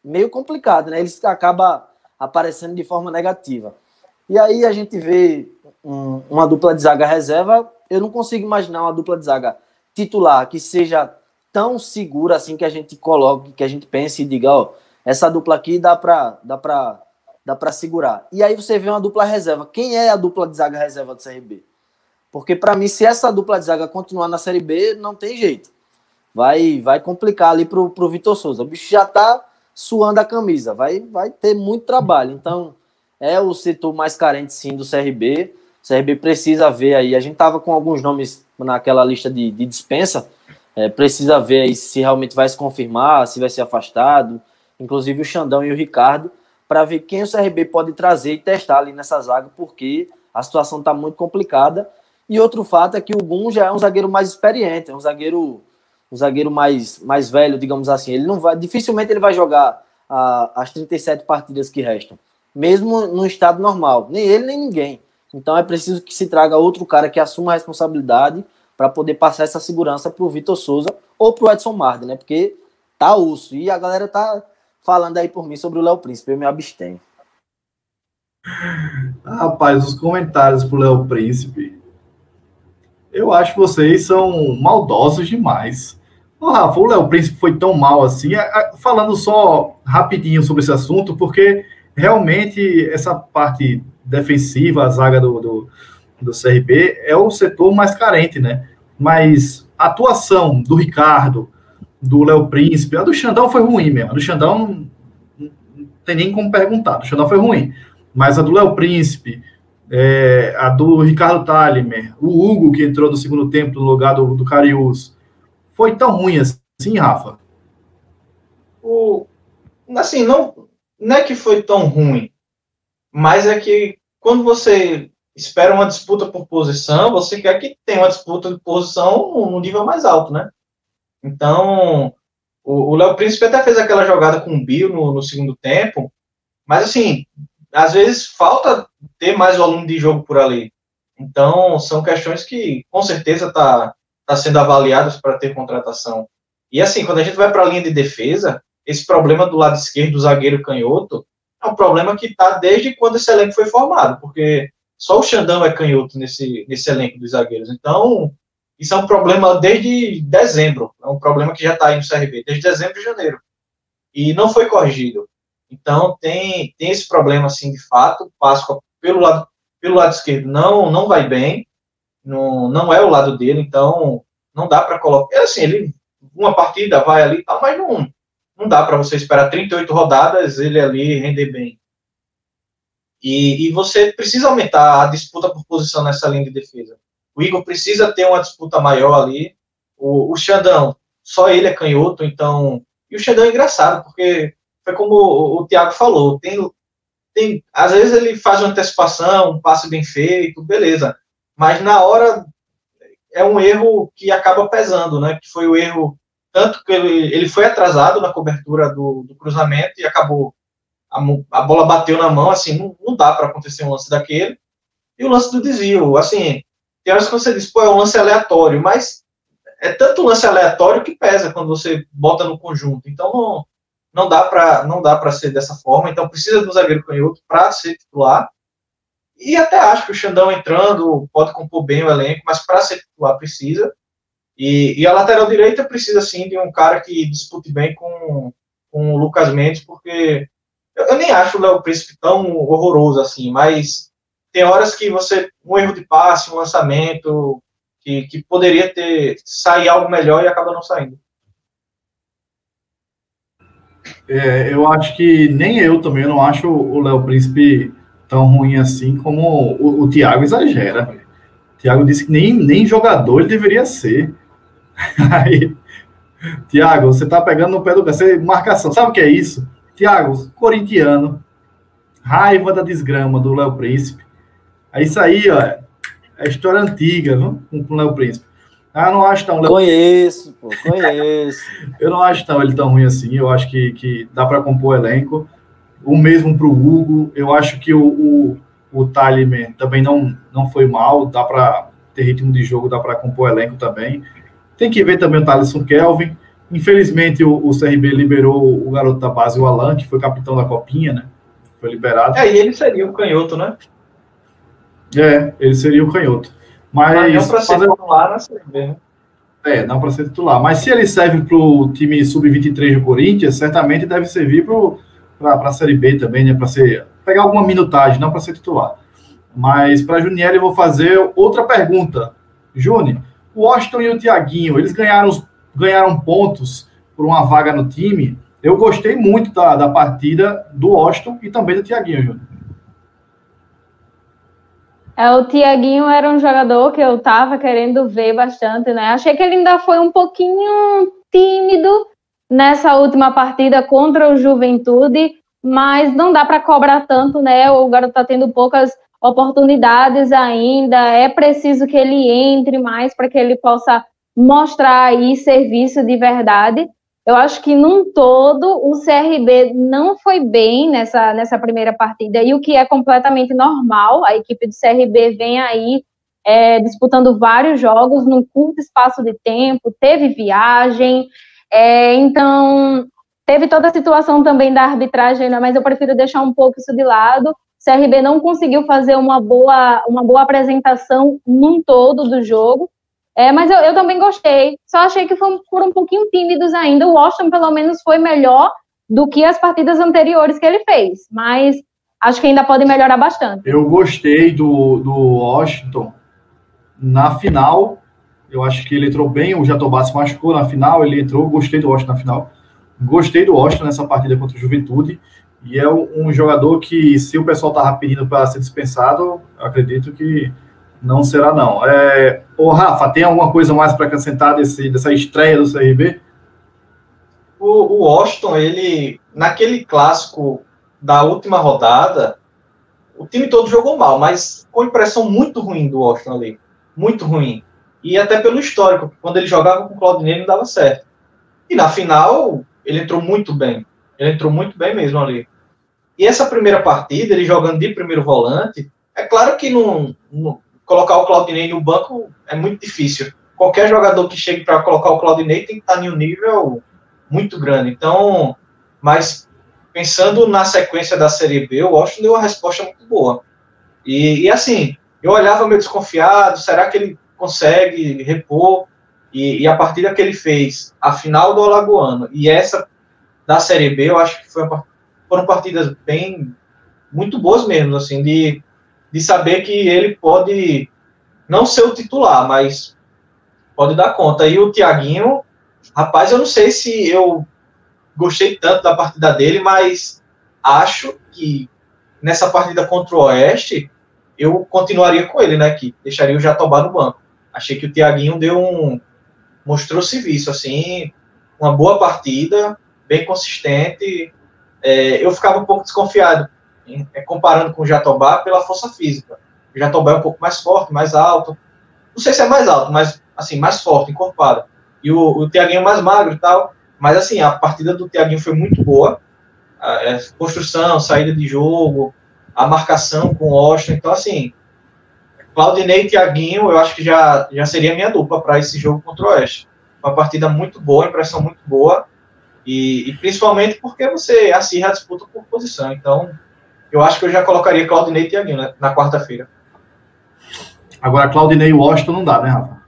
meio complicado, né? Ele acaba aparecendo de forma negativa. E aí a gente vê um, uma dupla de zaga reserva. Eu não consigo imaginar uma dupla de zaga titular que seja tão segura assim que a gente coloque, que a gente pense e diga, ó, essa dupla aqui dá para dá para dá para segurar. E aí você vê uma dupla reserva. Quem é a dupla de zaga reserva do CRB? Porque para mim, se essa dupla de zaga continuar na Série B, não tem jeito. Vai vai complicar ali pro, pro Vitor Souza. O bicho já tá suando a camisa, vai vai ter muito trabalho. Então, é o setor mais carente sim do CRB. O CRB precisa ver aí. A gente tava com alguns nomes naquela lista de, de dispensa. É, precisa ver se realmente vai se confirmar, se vai ser afastado. Inclusive o Xandão e o Ricardo para ver quem o CRB pode trazer e testar ali nessa zaga, porque a situação está muito complicada. E outro fato é que o Gum já é um zagueiro mais experiente, é um zagueiro, um zagueiro mais, mais velho, digamos assim. Ele não vai, dificilmente ele vai jogar a, as 37 partidas que restam, mesmo no estado normal, nem ele nem ninguém. Então é preciso que se traga outro cara que assuma a responsabilidade para poder passar essa segurança para o Vitor Souza ou para o Edson Marden, né? Porque tá osso e a galera tá falando aí por mim sobre o Léo Príncipe. Eu me abstenho. Rapaz, os comentários pro Léo Príncipe. Eu acho que vocês são maldosos demais. Oh, Rafa, o Léo Príncipe foi tão mal assim. Falando só rapidinho sobre esse assunto, porque realmente essa parte defensiva, a zaga do, do, do CRB, é o setor mais carente, né? Mas a atuação do Ricardo, do Léo Príncipe. A do Xandão foi ruim mesmo. A do Xandão não, tem nem como perguntar. A do Xandão foi ruim. Mas a do Léo Príncipe, é, a do Ricardo Talimer, o Hugo, que entrou no segundo tempo no lugar do, do Carius, foi tão ruim assim, Rafa? O, assim, não, não é que foi tão ruim, mas é que quando você espera uma disputa por posição, você quer que tenha uma disputa de posição no nível mais alto, né? Então, o Léo Príncipe até fez aquela jogada com o Bill no, no, segundo tempo, mas assim, às vezes falta ter mais volume de jogo por ali. Então, são questões que com certeza tá, tá sendo avaliadas para ter contratação. E assim, quando a gente vai para a linha de defesa, esse problema do lado esquerdo do zagueiro canhoto é um problema que está desde quando esse elenco foi formado, porque só o Xandão é canhoto nesse, nesse elenco dos zagueiros. Então, isso é um problema desde dezembro, é um problema que já está aí no CRB, desde dezembro e janeiro. E não foi corrigido. Então, tem, tem esse problema, assim, de fato. Páscoa, pelo lado, pelo lado esquerdo, não, não vai bem, não, não é o lado dele, então não dá para colocar. É assim, ele, uma partida vai ali mas não, não dá para você esperar 38 rodadas ele ali render bem. E, e você precisa aumentar a disputa por posição nessa linha de defesa. O Igor precisa ter uma disputa maior ali. O, o Xandão, só ele é canhoto, então. E o Xandão é engraçado, porque foi como o, o Thiago falou: tem, tem, às vezes ele faz uma antecipação, um passe bem feito, beleza. Mas na hora é um erro que acaba pesando, né? Que foi o erro. Tanto que ele, ele foi atrasado na cobertura do, do cruzamento e acabou. A, a, bola bateu na mão, assim, não, não dá para acontecer um lance daquele. E o lance do desvio, assim, tem horas que você diz, pô, é um lance aleatório, mas é tanto lance aleatório que pesa quando você bota no conjunto. Então não, não dá para não dá para ser dessa forma. Então precisa do zagueiro canhoto para ser titular. E até acho que o Xandão entrando pode compor bem o elenco, mas para ser titular precisa. E, e, a lateral direita precisa sim de um cara que dispute bem com, com o Lucas Mendes, porque eu, eu nem acho o Léo Príncipe tão horroroso assim, mas tem horas que você, um erro de passe, um lançamento, que, que poderia ter, sair algo melhor e acaba não saindo. É, eu acho que nem eu também não acho o Léo Príncipe tão ruim assim como o, o Thiago exagera. O Thiago disse que nem, nem jogador ele deveria ser. [LAUGHS] Aí, Thiago, você tá pegando no pé do você marcação. Sabe o que é isso? Thiago, corintiano, raiva da desgrama do Léo Príncipe. É isso aí, ó. É história antiga, viu? Com o Léo Príncipe. Ah, não acho tão. Conheço, pô, conheço. [LAUGHS] eu não acho tão ele tão ruim assim. Eu acho que, que dá para compor o elenco. O mesmo para o Hugo. Eu acho que o, o, o Taliman também não, não foi mal. Dá para ter ritmo de jogo, dá para compor o elenco também. Tem que ver também o Thaleson Kelvin. Infelizmente, o, o CRB liberou o garoto da base, o Alan, que foi capitão da Copinha, né? Foi liberado. É, e ele seria o canhoto, né? É, ele seria o canhoto. Mas. Mas fazer... lá na CB, né? É, não para ser titular. Mas se ele serve para o time sub-23 do Corinthians, certamente deve servir para a Série B também, né? Para ser pegar alguma minutagem, não para ser titular. Mas para a Juniel eu vou fazer outra pergunta. Júnior, o Washington e o Tiaguinho, eles ganharam, ganharam pontos por uma vaga no time. Eu gostei muito da, da partida do Washington e também do Tiaguinho, Júnior. É, o Tiaguinho era um jogador que eu tava querendo ver bastante, né? Achei que ele ainda foi um pouquinho tímido nessa última partida contra o Juventude, mas não dá para cobrar tanto, né? O garoto tá tendo poucas oportunidades ainda, é preciso que ele entre mais para que ele possa mostrar aí serviço de verdade. Eu acho que num todo o CRB não foi bem nessa, nessa primeira partida, e o que é completamente normal, a equipe do CRB vem aí é, disputando vários jogos num curto espaço de tempo, teve viagem, é, então teve toda a situação também da arbitragem, né, mas eu prefiro deixar um pouco isso de lado. O CRB não conseguiu fazer uma boa, uma boa apresentação num todo do jogo. É, mas eu, eu, também gostei. Só achei que foram, foram um pouquinho tímidos ainda. O Washington, pelo menos, foi melhor do que as partidas anteriores que ele fez. Mas acho que ainda pode melhorar bastante. Eu gostei do, do Washington na final. Eu acho que ele entrou bem. O Jatobá se machucou na final. Ele entrou. Gostei do Washington na final. Gostei do Washington nessa partida contra o Juventude. E é um jogador que, se o pessoal estava pedindo para ser dispensado, acredito que não será, não. É, ô, Rafa, tem alguma coisa mais para acrescentar desse, dessa estreia do CRB? O, o Washington, ele, naquele clássico da última rodada, o time todo jogou mal, mas com impressão muito ruim do Washington ali. Muito ruim. E até pelo histórico, quando ele jogava com o Claudinei não dava certo. E na final, ele entrou muito bem. Ele entrou muito bem mesmo ali. E essa primeira partida, ele jogando de primeiro volante, é claro que não, não, colocar o Claudinei no banco é muito difícil. Qualquer jogador que chegue para colocar o Claudinei tem que estar em um nível muito grande. Então, mas pensando na sequência da Série B, o Washington deu uma resposta muito boa. E, e assim, eu olhava meio desconfiado, será que ele consegue repor? E, e, a partida que ele fez, a final do Alagoano e essa da Série B, eu acho que foi uma, foram partidas bem, muito boas mesmo, assim, de de saber que ele pode não ser o titular, mas pode dar conta. E o Tiaguinho, rapaz, eu não sei se eu gostei tanto da partida dele, mas acho que nessa partida contra o Oeste, eu continuaria com ele, né? Que deixaria o Jatobá no banco. Achei que o Tiaguinho deu um. mostrou serviço, assim, uma boa partida, bem consistente. É, eu ficava um pouco desconfiado é, comparando com o Jatobá pela força física. O Jatobá é um pouco mais forte, mais alto. Não sei se é mais alto, mas assim, mais forte, encorpado. E o, o Tiaguinho é mais magro e tal. Mas assim, a partida do Tiaguinho foi muito boa. A, a construção, saída de jogo, a marcação com o Austin. Então, assim, Claudinei e Tiaguinho, eu acho que já, já seria minha dupla para esse jogo contra o Oeste. Uma partida muito boa, impressão muito boa. E, e principalmente porque você acirra a disputa por posição. Então, eu acho que eu já colocaria Claudinei e Tiaguinho né, na quarta-feira. Agora, Claudinei e Washington não dá, né, Rafa?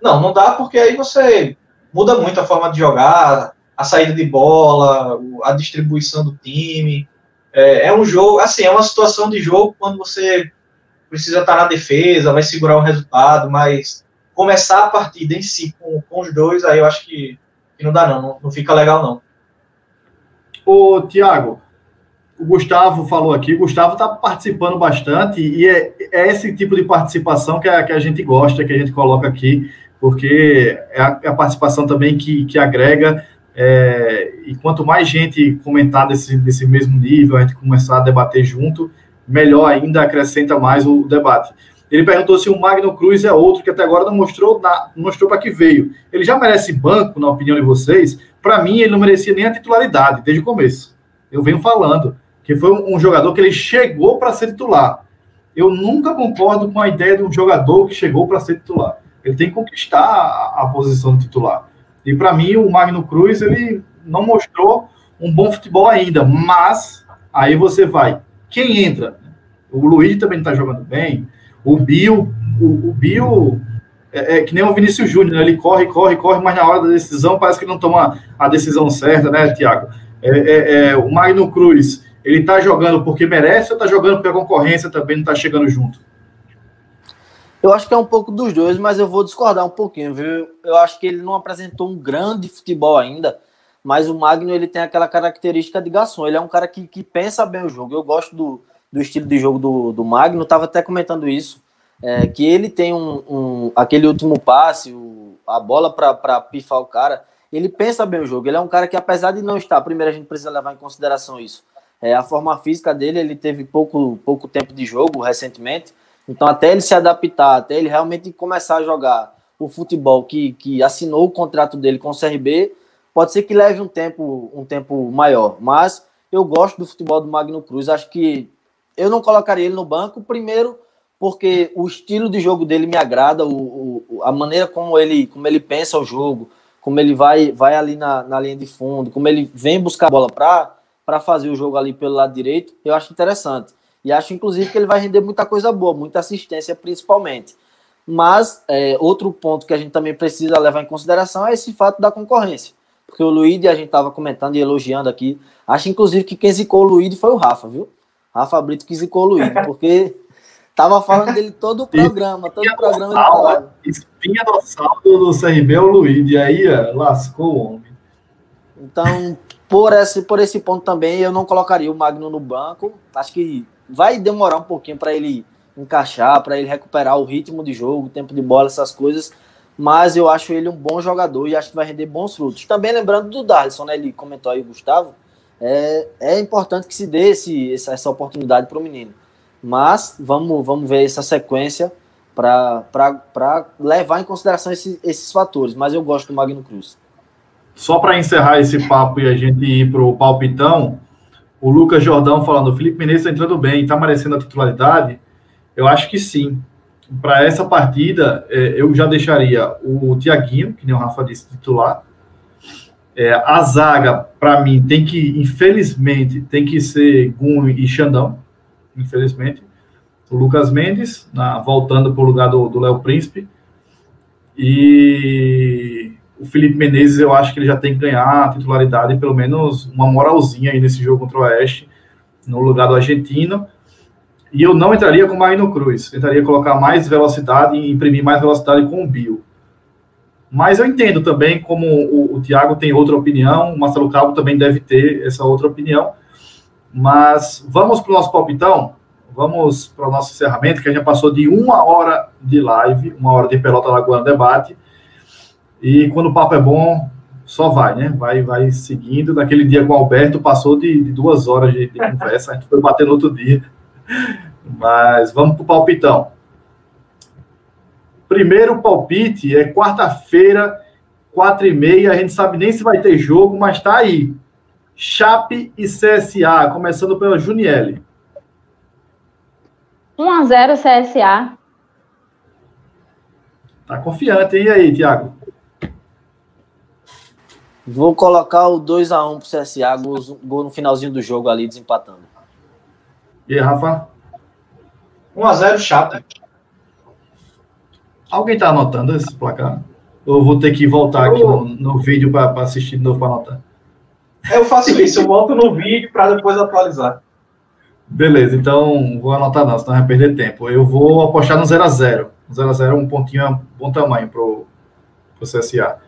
Não, não dá porque aí você muda muito a forma de jogar, a saída de bola, a distribuição do time. É, é um jogo, assim, é uma situação de jogo quando você precisa estar na defesa, vai segurar o resultado, mas começar a partida em si com, com os dois, aí eu acho que, que não dá não, não, não fica legal não. Ô, Tiago, o Gustavo falou aqui, o Gustavo está participando bastante e é, é, esse tipo de participação que a, que a gente gosta, que a gente coloca aqui, porque é a, é a participação também que, que agrega. É, e quanto mais gente comentar desse, desse mesmo nível, a gente começar a debater junto, melhor ainda, acrescenta mais o debate. Ele perguntou se o Magno Cruz é outro que até agora não mostrou, mostrou para que veio. Ele já merece banco, na opinião de vocês? Para mim, ele não merecia nem a titularidade, desde o começo. Eu venho falando que foi um jogador que ele chegou para ser titular. Eu nunca concordo com a ideia de um jogador que chegou para ser titular. Ele tem que conquistar a, a posição de titular. E para mim, o Magno Cruz, ele não mostrou um bom futebol ainda, mas aí você vai. Quem entra? O Luiz também está jogando bem. O Bill, o, o Bill é, é, que nem o Vinícius Júnior, né? ele corre, corre, corre, mas na hora da decisão parece que não toma a decisão certa, né, Tiago? É, é, é, o Magno Cruz, ele tá jogando porque merece ou tá jogando porque a concorrência também não tá chegando junto? Eu acho que é um pouco dos dois, mas eu vou discordar um pouquinho, viu? Eu acho que ele não apresentou um grande futebol ainda, mas o Magno ele tem aquela característica de garçom. Ele é um cara que, que pensa bem o jogo. Eu gosto do, do estilo de jogo do, do Magno, estava até comentando isso, é, que ele tem um, um, aquele último passe, o, a bola para pifar o cara. Ele pensa bem o jogo. Ele é um cara que, apesar de não estar, primeiro a gente precisa levar em consideração isso. É, a forma física dele, ele teve pouco, pouco tempo de jogo recentemente então, até ele se adaptar, até ele realmente começar a jogar o futebol que, que assinou o contrato dele com o CRB, pode ser que leve um tempo, um tempo maior. Mas eu gosto do futebol do Magno Cruz. Acho que eu não colocaria ele no banco, primeiro, porque o estilo de jogo dele me agrada, o, o, a maneira como ele, como ele pensa o jogo, como ele vai, vai ali na, na linha de fundo, como ele vem buscar a bola para fazer o jogo ali pelo lado direito, eu acho interessante. E acho, inclusive, que ele vai render muita coisa boa, muita assistência, principalmente. Mas é, outro ponto que a gente também precisa levar em consideração é esse fato da concorrência. Porque o Luíde, a gente estava comentando e elogiando aqui. Acho, inclusive, que quem zicou o Luíde foi o Rafa, viu? Rafa Brito que zicou o Luíde, [LAUGHS] porque tava falando dele todo o programa, todo o programa ele falava. Espinha dorsal do CRB é o Luíde, aí lascou o homem. Então, por esse, por esse ponto também, eu não colocaria o Magno no banco. Acho que vai demorar um pouquinho para ele encaixar, para ele recuperar o ritmo de jogo, o tempo de bola, essas coisas. Mas eu acho ele um bom jogador e acho que vai render bons frutos. Também lembrando do Darlison, né? Ele comentou aí, Gustavo. É, é importante que se dê esse, essa, oportunidade para o menino. Mas vamos, vamos ver essa sequência para levar em consideração esse, esses fatores. Mas eu gosto do Magno Cruz. Só para encerrar esse papo e a gente ir para o palpitão, o Lucas Jordão falando, o Felipe Menezes está entrando bem, está merecendo a titularidade? Eu acho que sim. Para essa partida, é, eu já deixaria o Tiaguinho, que nem o Rafa disse, titular. É, a zaga, para mim, tem que, infelizmente, tem que ser Gum e Xandão, infelizmente. O Lucas Mendes, na, voltando para o lugar do Léo Príncipe. E o Felipe Menezes, eu acho que ele já tem que ganhar a titularidade, pelo menos uma moralzinha aí nesse jogo contra o Oeste, no lugar do argentino. E eu não entraria com o Magno Cruz, tentaria colocar mais velocidade e imprimir mais velocidade com o Bill. Mas eu entendo também como o, o Thiago tem outra opinião, o Marcelo Cabo também deve ter essa outra opinião. Mas vamos para o nosso palpitão, vamos para o nosso encerramento, que a gente passou de uma hora de live, uma hora de Pelota Lagoa Debate. E quando o papo é bom, só vai, né? Vai, vai seguindo. Naquele dia com o Alberto, passou de, de duas horas de, de [LAUGHS] conversa, a gente foi bater no outro dia. Mas vamos para o palpitão. Primeiro palpite é quarta-feira, quatro e meia. A gente sabe nem se vai ter jogo, mas está aí. Chape e CSA, começando pela Juniele. 1x0 CSA. Tá confiante, e aí, Tiago? Vou colocar o 2x1 pro CSA, gol, gol, no finalzinho do jogo ali, desempatando. E aí, Rafa? 1x0 Chape. Alguém tá anotando esse placar? Ou vou ter que voltar eu... aqui no, no vídeo para assistir de novo para anotar? Eu faço isso, eu volto no vídeo para depois atualizar. Beleza, então vou anotar não, senão vai perder tempo. Eu vou apostar no 0x0. 0x0 é um pontinho, é um bom tamanho pro, pro CSA.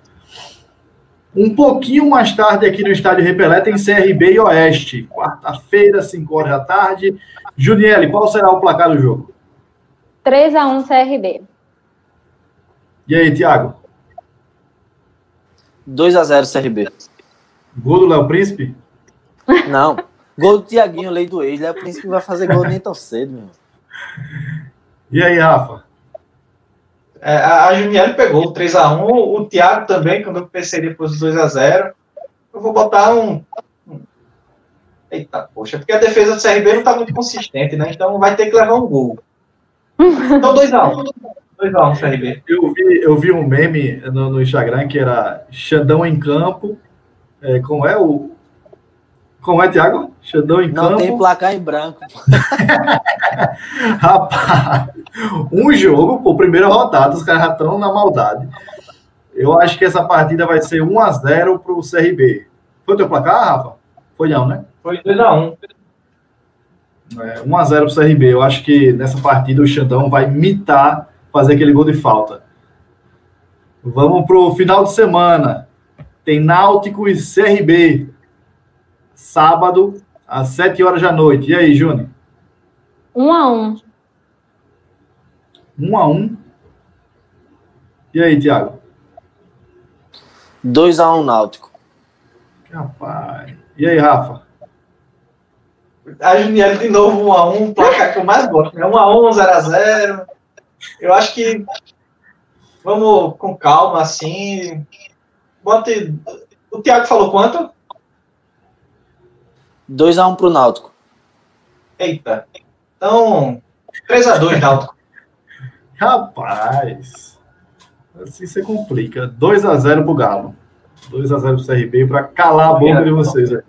Um pouquinho mais tarde, aqui no estádio Repelé, tem CRB e Oeste. Quarta-feira, 5 horas da tarde. Juniele, qual será o placar do jogo? 3x1 CRB. E aí, Thiago? 2x0 CRB. Gol do Léo Príncipe? Não. Gol do Tiaguinho, lei do ex. Léo Príncipe vai fazer gol nem tão cedo, meu. E aí, Rafa? É, a Juniele pegou 3x1, o Thiago também, quando eu pensei depois do 2x0. Eu vou botar um. Eita, poxa, porque a defesa do CRB não está muito consistente, né? Então vai ter que levar um gol. [LAUGHS] Então 2x1. 2x1 CRB. Eu vi, eu vi um meme no, no Instagram que era Xandão em campo. É, como é o. Como é, Thiago? Xandão em Não campo. tem placar em branco. [LAUGHS] Rapaz, um jogo, pô, primeira rodada, os caras já estão na maldade. Eu acho que essa partida vai ser 1x0 pro CRB. Foi o teu placar, Rafa? Foi não, né? Foi 2x1. É, 1x0 pro CRB. Eu acho que nessa partida o Xandão vai mitar fazer aquele gol de falta. Vamos pro final de semana. Tem Náutico e CRB. Sábado, às 7 horas da noite. E aí, Júnior? Um a um. 1x1. E aí, Thiago? 2x1 Náutico. Rapaz. E aí, Rafa? A Juniel de novo 1x1, um placar que eu mais gosto, né? 1x1, 0x0. Eu acho que vamos com calma, assim. Bote. O Thiago falou quanto? 2x1 pro Náutico. Eita. Então, 3x2, Náutico. [LAUGHS] Rapaz. Assim você complica. 2x0 pro Galo. 2x0 pro CRB para calar a boca de vocês. aí.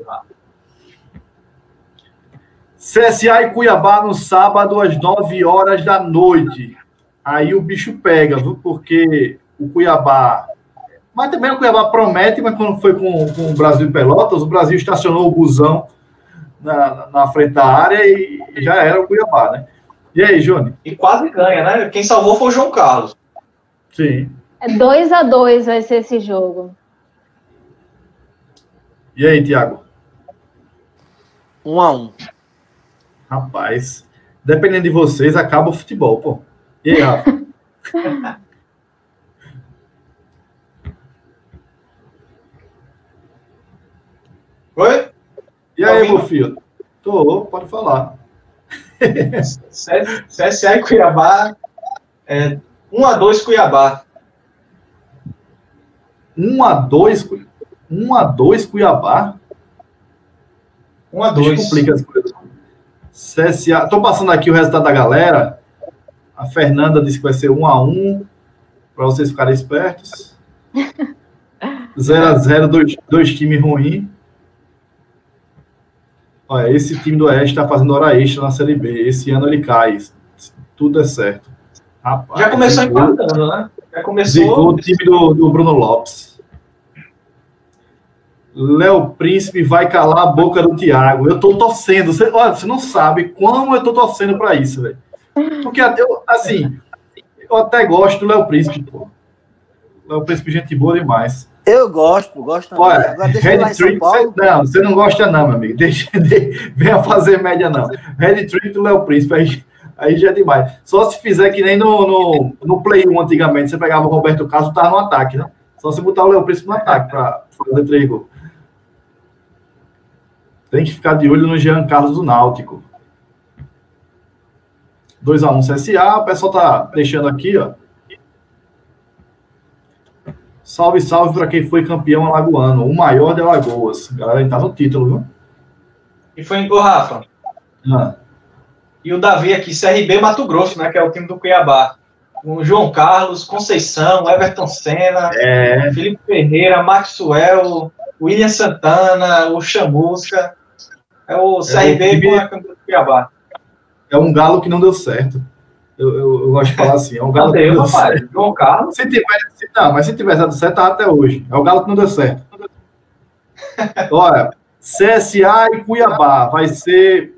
CSA e Cuiabá no sábado às 9 horas da noite. Aí o bicho pega, viu? Porque o Cuiabá. Mas também o Cuiabá promete, mas quando foi com, com o Brasil Pelotas, o Brasil estacionou o busão na, na frente da área e já era o Cuiabá, né? E aí, Júnior? E quase ganha, né? Quem salvou foi o João Carlos. Sim. É 2 a 2 vai ser esse jogo. E aí, Tiago? 1x1. Rapaz, dependendo de vocês, acaba o futebol, pô. E aí, Rafa? [LAUGHS] Oi? E aí, meu filho? Tô, pode falar. CSA e Cuiabá. É, 1x2 Cuiabá. 1x2, 1x2 Cuiabá. 1x2. Complica as coisas. CSA. Tô passando aqui o resultado da galera. A Fernanda disse que vai ser 1x1. Para vocês ficarem espertos. [LAUGHS] 0x0, dois, dois times ruins. Olha, esse time do Oeste está fazendo hora extra na Série B. Esse ano ele cai. Tudo é certo. Rapaz, Já começou zicou- empatando, né? Já começou. o time do, do Bruno Lopes. Léo Príncipe vai calar a boca do Thiago. Eu tô torcendo. Você, olha, você não sabe como eu tô torcendo para isso, velho. Porque eu, assim, eu até gosto do Léo Príncipe, pô. Léo Príncipe, gente boa demais. Eu gosto, gosto também. Olha, Agora deixa eu ir lá Red em São Paulo. você, não, você não gosta não, meu amigo. Deixa, [LAUGHS] de, venha fazer média, não. Red Trick do Léo Príncipe, aí, aí já é demais. Só se fizer que nem no, no, no Play 1 antigamente, você pegava o Roberto Carlos e tava no ataque, né? Só se botar o Léo Príncipe no ataque para fazer três gols. Tem que ficar de olho no Jean Carlos do Náutico. 2x1 CSA, o pessoal tá deixando aqui, ó. Salve, salve para quem foi campeão alagoano, o maior de Alagoas. Galera, ele tá no título, viu? E foi em Rafa. Ah, E o Davi aqui, CRB Mato Grosso, né? Que é o time do Cuiabá. O João Carlos, Conceição, Everton Senna, é, Felipe Ferreira, Maxwell, William Santana, o Chamusca. É o CRB time- com a do Cuiabá. é um galo que não deu certo. Eu, eu- eu gosto de falar assim, é um galo que não deu, rapaz. certo. João Carlos. Se tiver, se- não, mas se tivesse dado certo, tá até hoje. É o galo que não deu certo. [LAUGHS] Olha, CSA e Cuiabá vai ser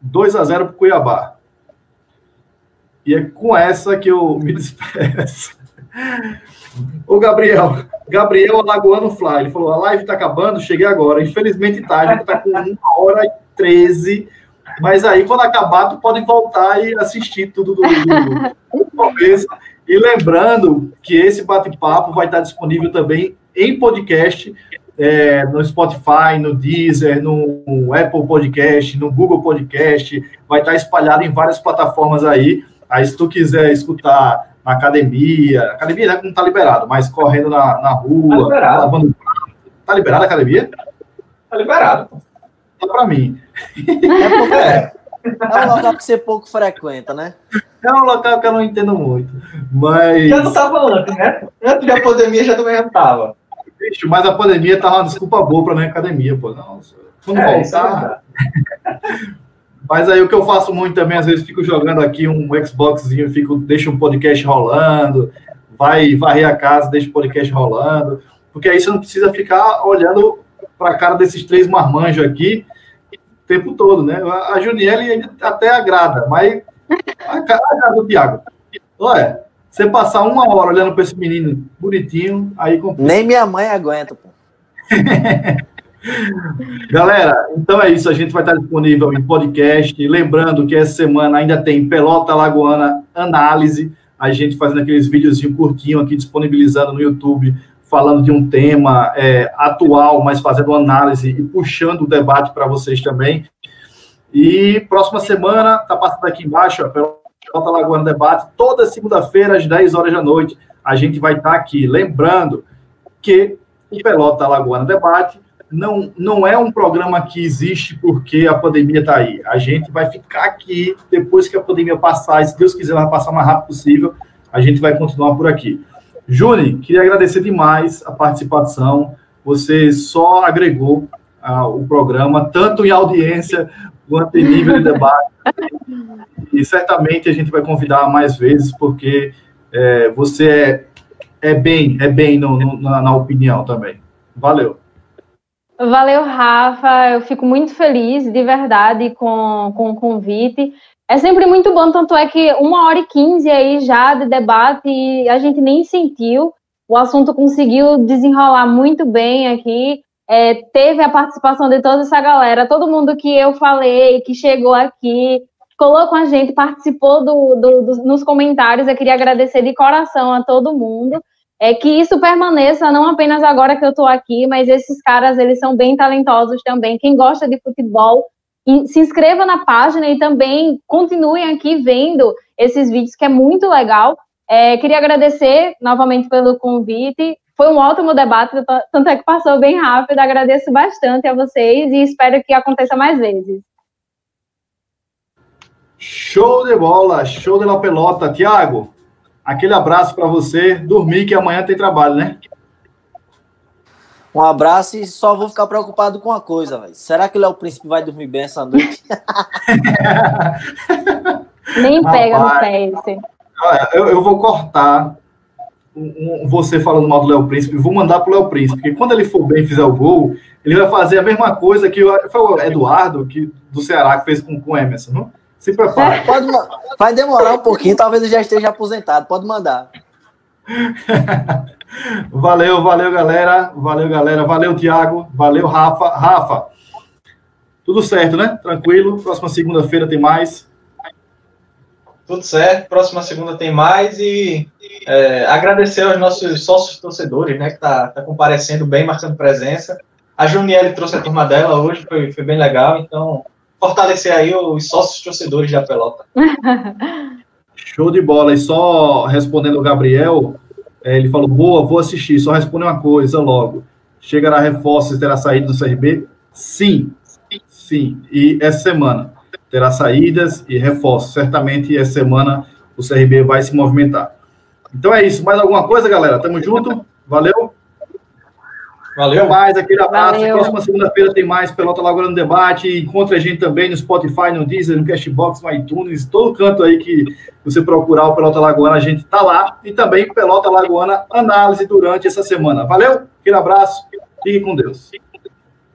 2 a 0 pro Cuiabá. E é com essa que eu me [LAUGHS] despeço. Ô, Gabriel, Gabriel Alagoano Fly, ele falou: a live tá acabando, cheguei agora. Infelizmente tá, a gente tá com 1 hora e 13. Mas aí, quando acabar, tu pode voltar e assistir tudo do, do, do [LAUGHS] começo. E lembrando que esse bate-papo vai estar disponível também em podcast, é, no Spotify, no Deezer, no Apple Podcast, no Google Podcast, vai estar espalhado em várias plataformas aí. Aí, se tu quiser escutar na academia, academia né, não está liberado, mas correndo na, na Tá rua, liberado. lavando Tá liberado a academia? Tá liberado. Tá para mim. É porque É. é um local que você pouco frequenta, né? É um local que eu não entendo muito, mas Já não tava antes, né? Antes da pandemia já também já tava. Bicho, mas a pandemia tava uma desculpa boa para não ir à academia, pô. Não, Quando é, voltar. Mas aí o que eu faço muito também, às vezes fico jogando aqui um Xboxzinho, fico, deixo um podcast rolando, vai varrer a casa, deixa o podcast rolando, porque aí você não precisa ficar olhando para a cara desses três marmanjos aqui o tempo todo, né? A Juniele até agrada, mas a cara do Thiago. Olha, você passar uma hora olhando para esse menino bonitinho, aí complica. Nem minha mãe aguenta, pô. [LAUGHS] Galera, então é isso. A gente vai estar disponível em podcast. Lembrando que essa semana ainda tem Pelota Lagoana Análise. A gente fazendo aqueles videozinhos curtinho aqui, disponibilizando no YouTube, falando de um tema é, atual, mas fazendo análise e puxando o debate para vocês também. E próxima semana, tá passando aqui embaixo, Pelota Lagoana Debate, toda segunda-feira, às 10 horas da noite, a gente vai estar aqui. Lembrando que o Pelota Lagoana Debate não, não é um programa que existe porque a pandemia está aí. A gente vai ficar aqui depois que a pandemia passar, e se Deus quiser, vai passar o mais rápido possível, a gente vai continuar por aqui. Juni, queria agradecer demais a participação. Você só agregou ah, o programa, tanto em audiência quanto em nível de debate. E certamente a gente vai convidar mais vezes, porque é, você é, é bem, é bem no, no, na, na opinião também. Valeu. Valeu, Rafa. Eu fico muito feliz, de verdade, com, com o convite. É sempre muito bom, tanto é que uma hora e quinze aí já de debate e a gente nem sentiu. O assunto conseguiu desenrolar muito bem aqui. É, teve a participação de toda essa galera, todo mundo que eu falei, que chegou aqui, colou com a gente, participou do, do, do, nos comentários. Eu queria agradecer de coração a todo mundo é que isso permaneça não apenas agora que eu estou aqui, mas esses caras eles são bem talentosos também. Quem gosta de futebol, se inscreva na página e também continuem aqui vendo esses vídeos que é muito legal. É, queria agradecer novamente pelo convite. Foi um ótimo debate, tanto é que passou bem rápido. Agradeço bastante a vocês e espero que aconteça mais vezes. Show de bola, show de la pelota. Tiago, Aquele abraço para você. Dormir que amanhã tem trabalho, né? Um abraço e só vou ficar preocupado com uma coisa, velho. Será que o Léo Príncipe vai dormir bem essa noite? [LAUGHS] Nem pega no pé esse. Eu, eu vou cortar um, um, você falando mal do Léo Príncipe, vou mandar pro Léo Príncipe, porque quando ele for bem e fizer o gol, ele vai fazer a mesma coisa que o, foi o Eduardo, que, do Ceará, que fez com, com o Emerson, não? Se prepare. Pode, vai demorar um pouquinho, talvez eu já esteja aposentado. Pode mandar. [LAUGHS] valeu, valeu, galera. Valeu, galera. Valeu, Tiago. Valeu, Rafa. Rafa, tudo certo, né? Tranquilo. Próxima segunda-feira tem mais. Tudo certo. Próxima segunda tem mais. E é, agradecer aos nossos sócios torcedores, né? Que tá, tá comparecendo bem, marcando presença. A Juniele trouxe a turma dela hoje, foi, foi bem legal. Então, fortalecer aí os sócios torcedores da pelota. [LAUGHS] Show de bola. E só respondendo o Gabriel, é, ele falou: boa, vou assistir. Só responde uma coisa logo. Chegará reforços terá saída do CRB? Sim, sim. E essa semana terá saídas e reforços. Certamente essa semana o CRB vai se movimentar. Então é isso. Mais alguma coisa, galera? Tamo junto. Valeu. Valeu. Até mais, aquele abraço. Valeu. Próxima segunda-feira tem mais Pelota Lagoana no Debate. Encontre a gente também no Spotify, no Deezer, no Cashbox, no iTunes, todo canto aí que você procurar o Pelota Lagoana, a gente tá lá. E também Pelota Lagoana Análise durante essa semana. Valeu, aquele abraço. Fique com Deus.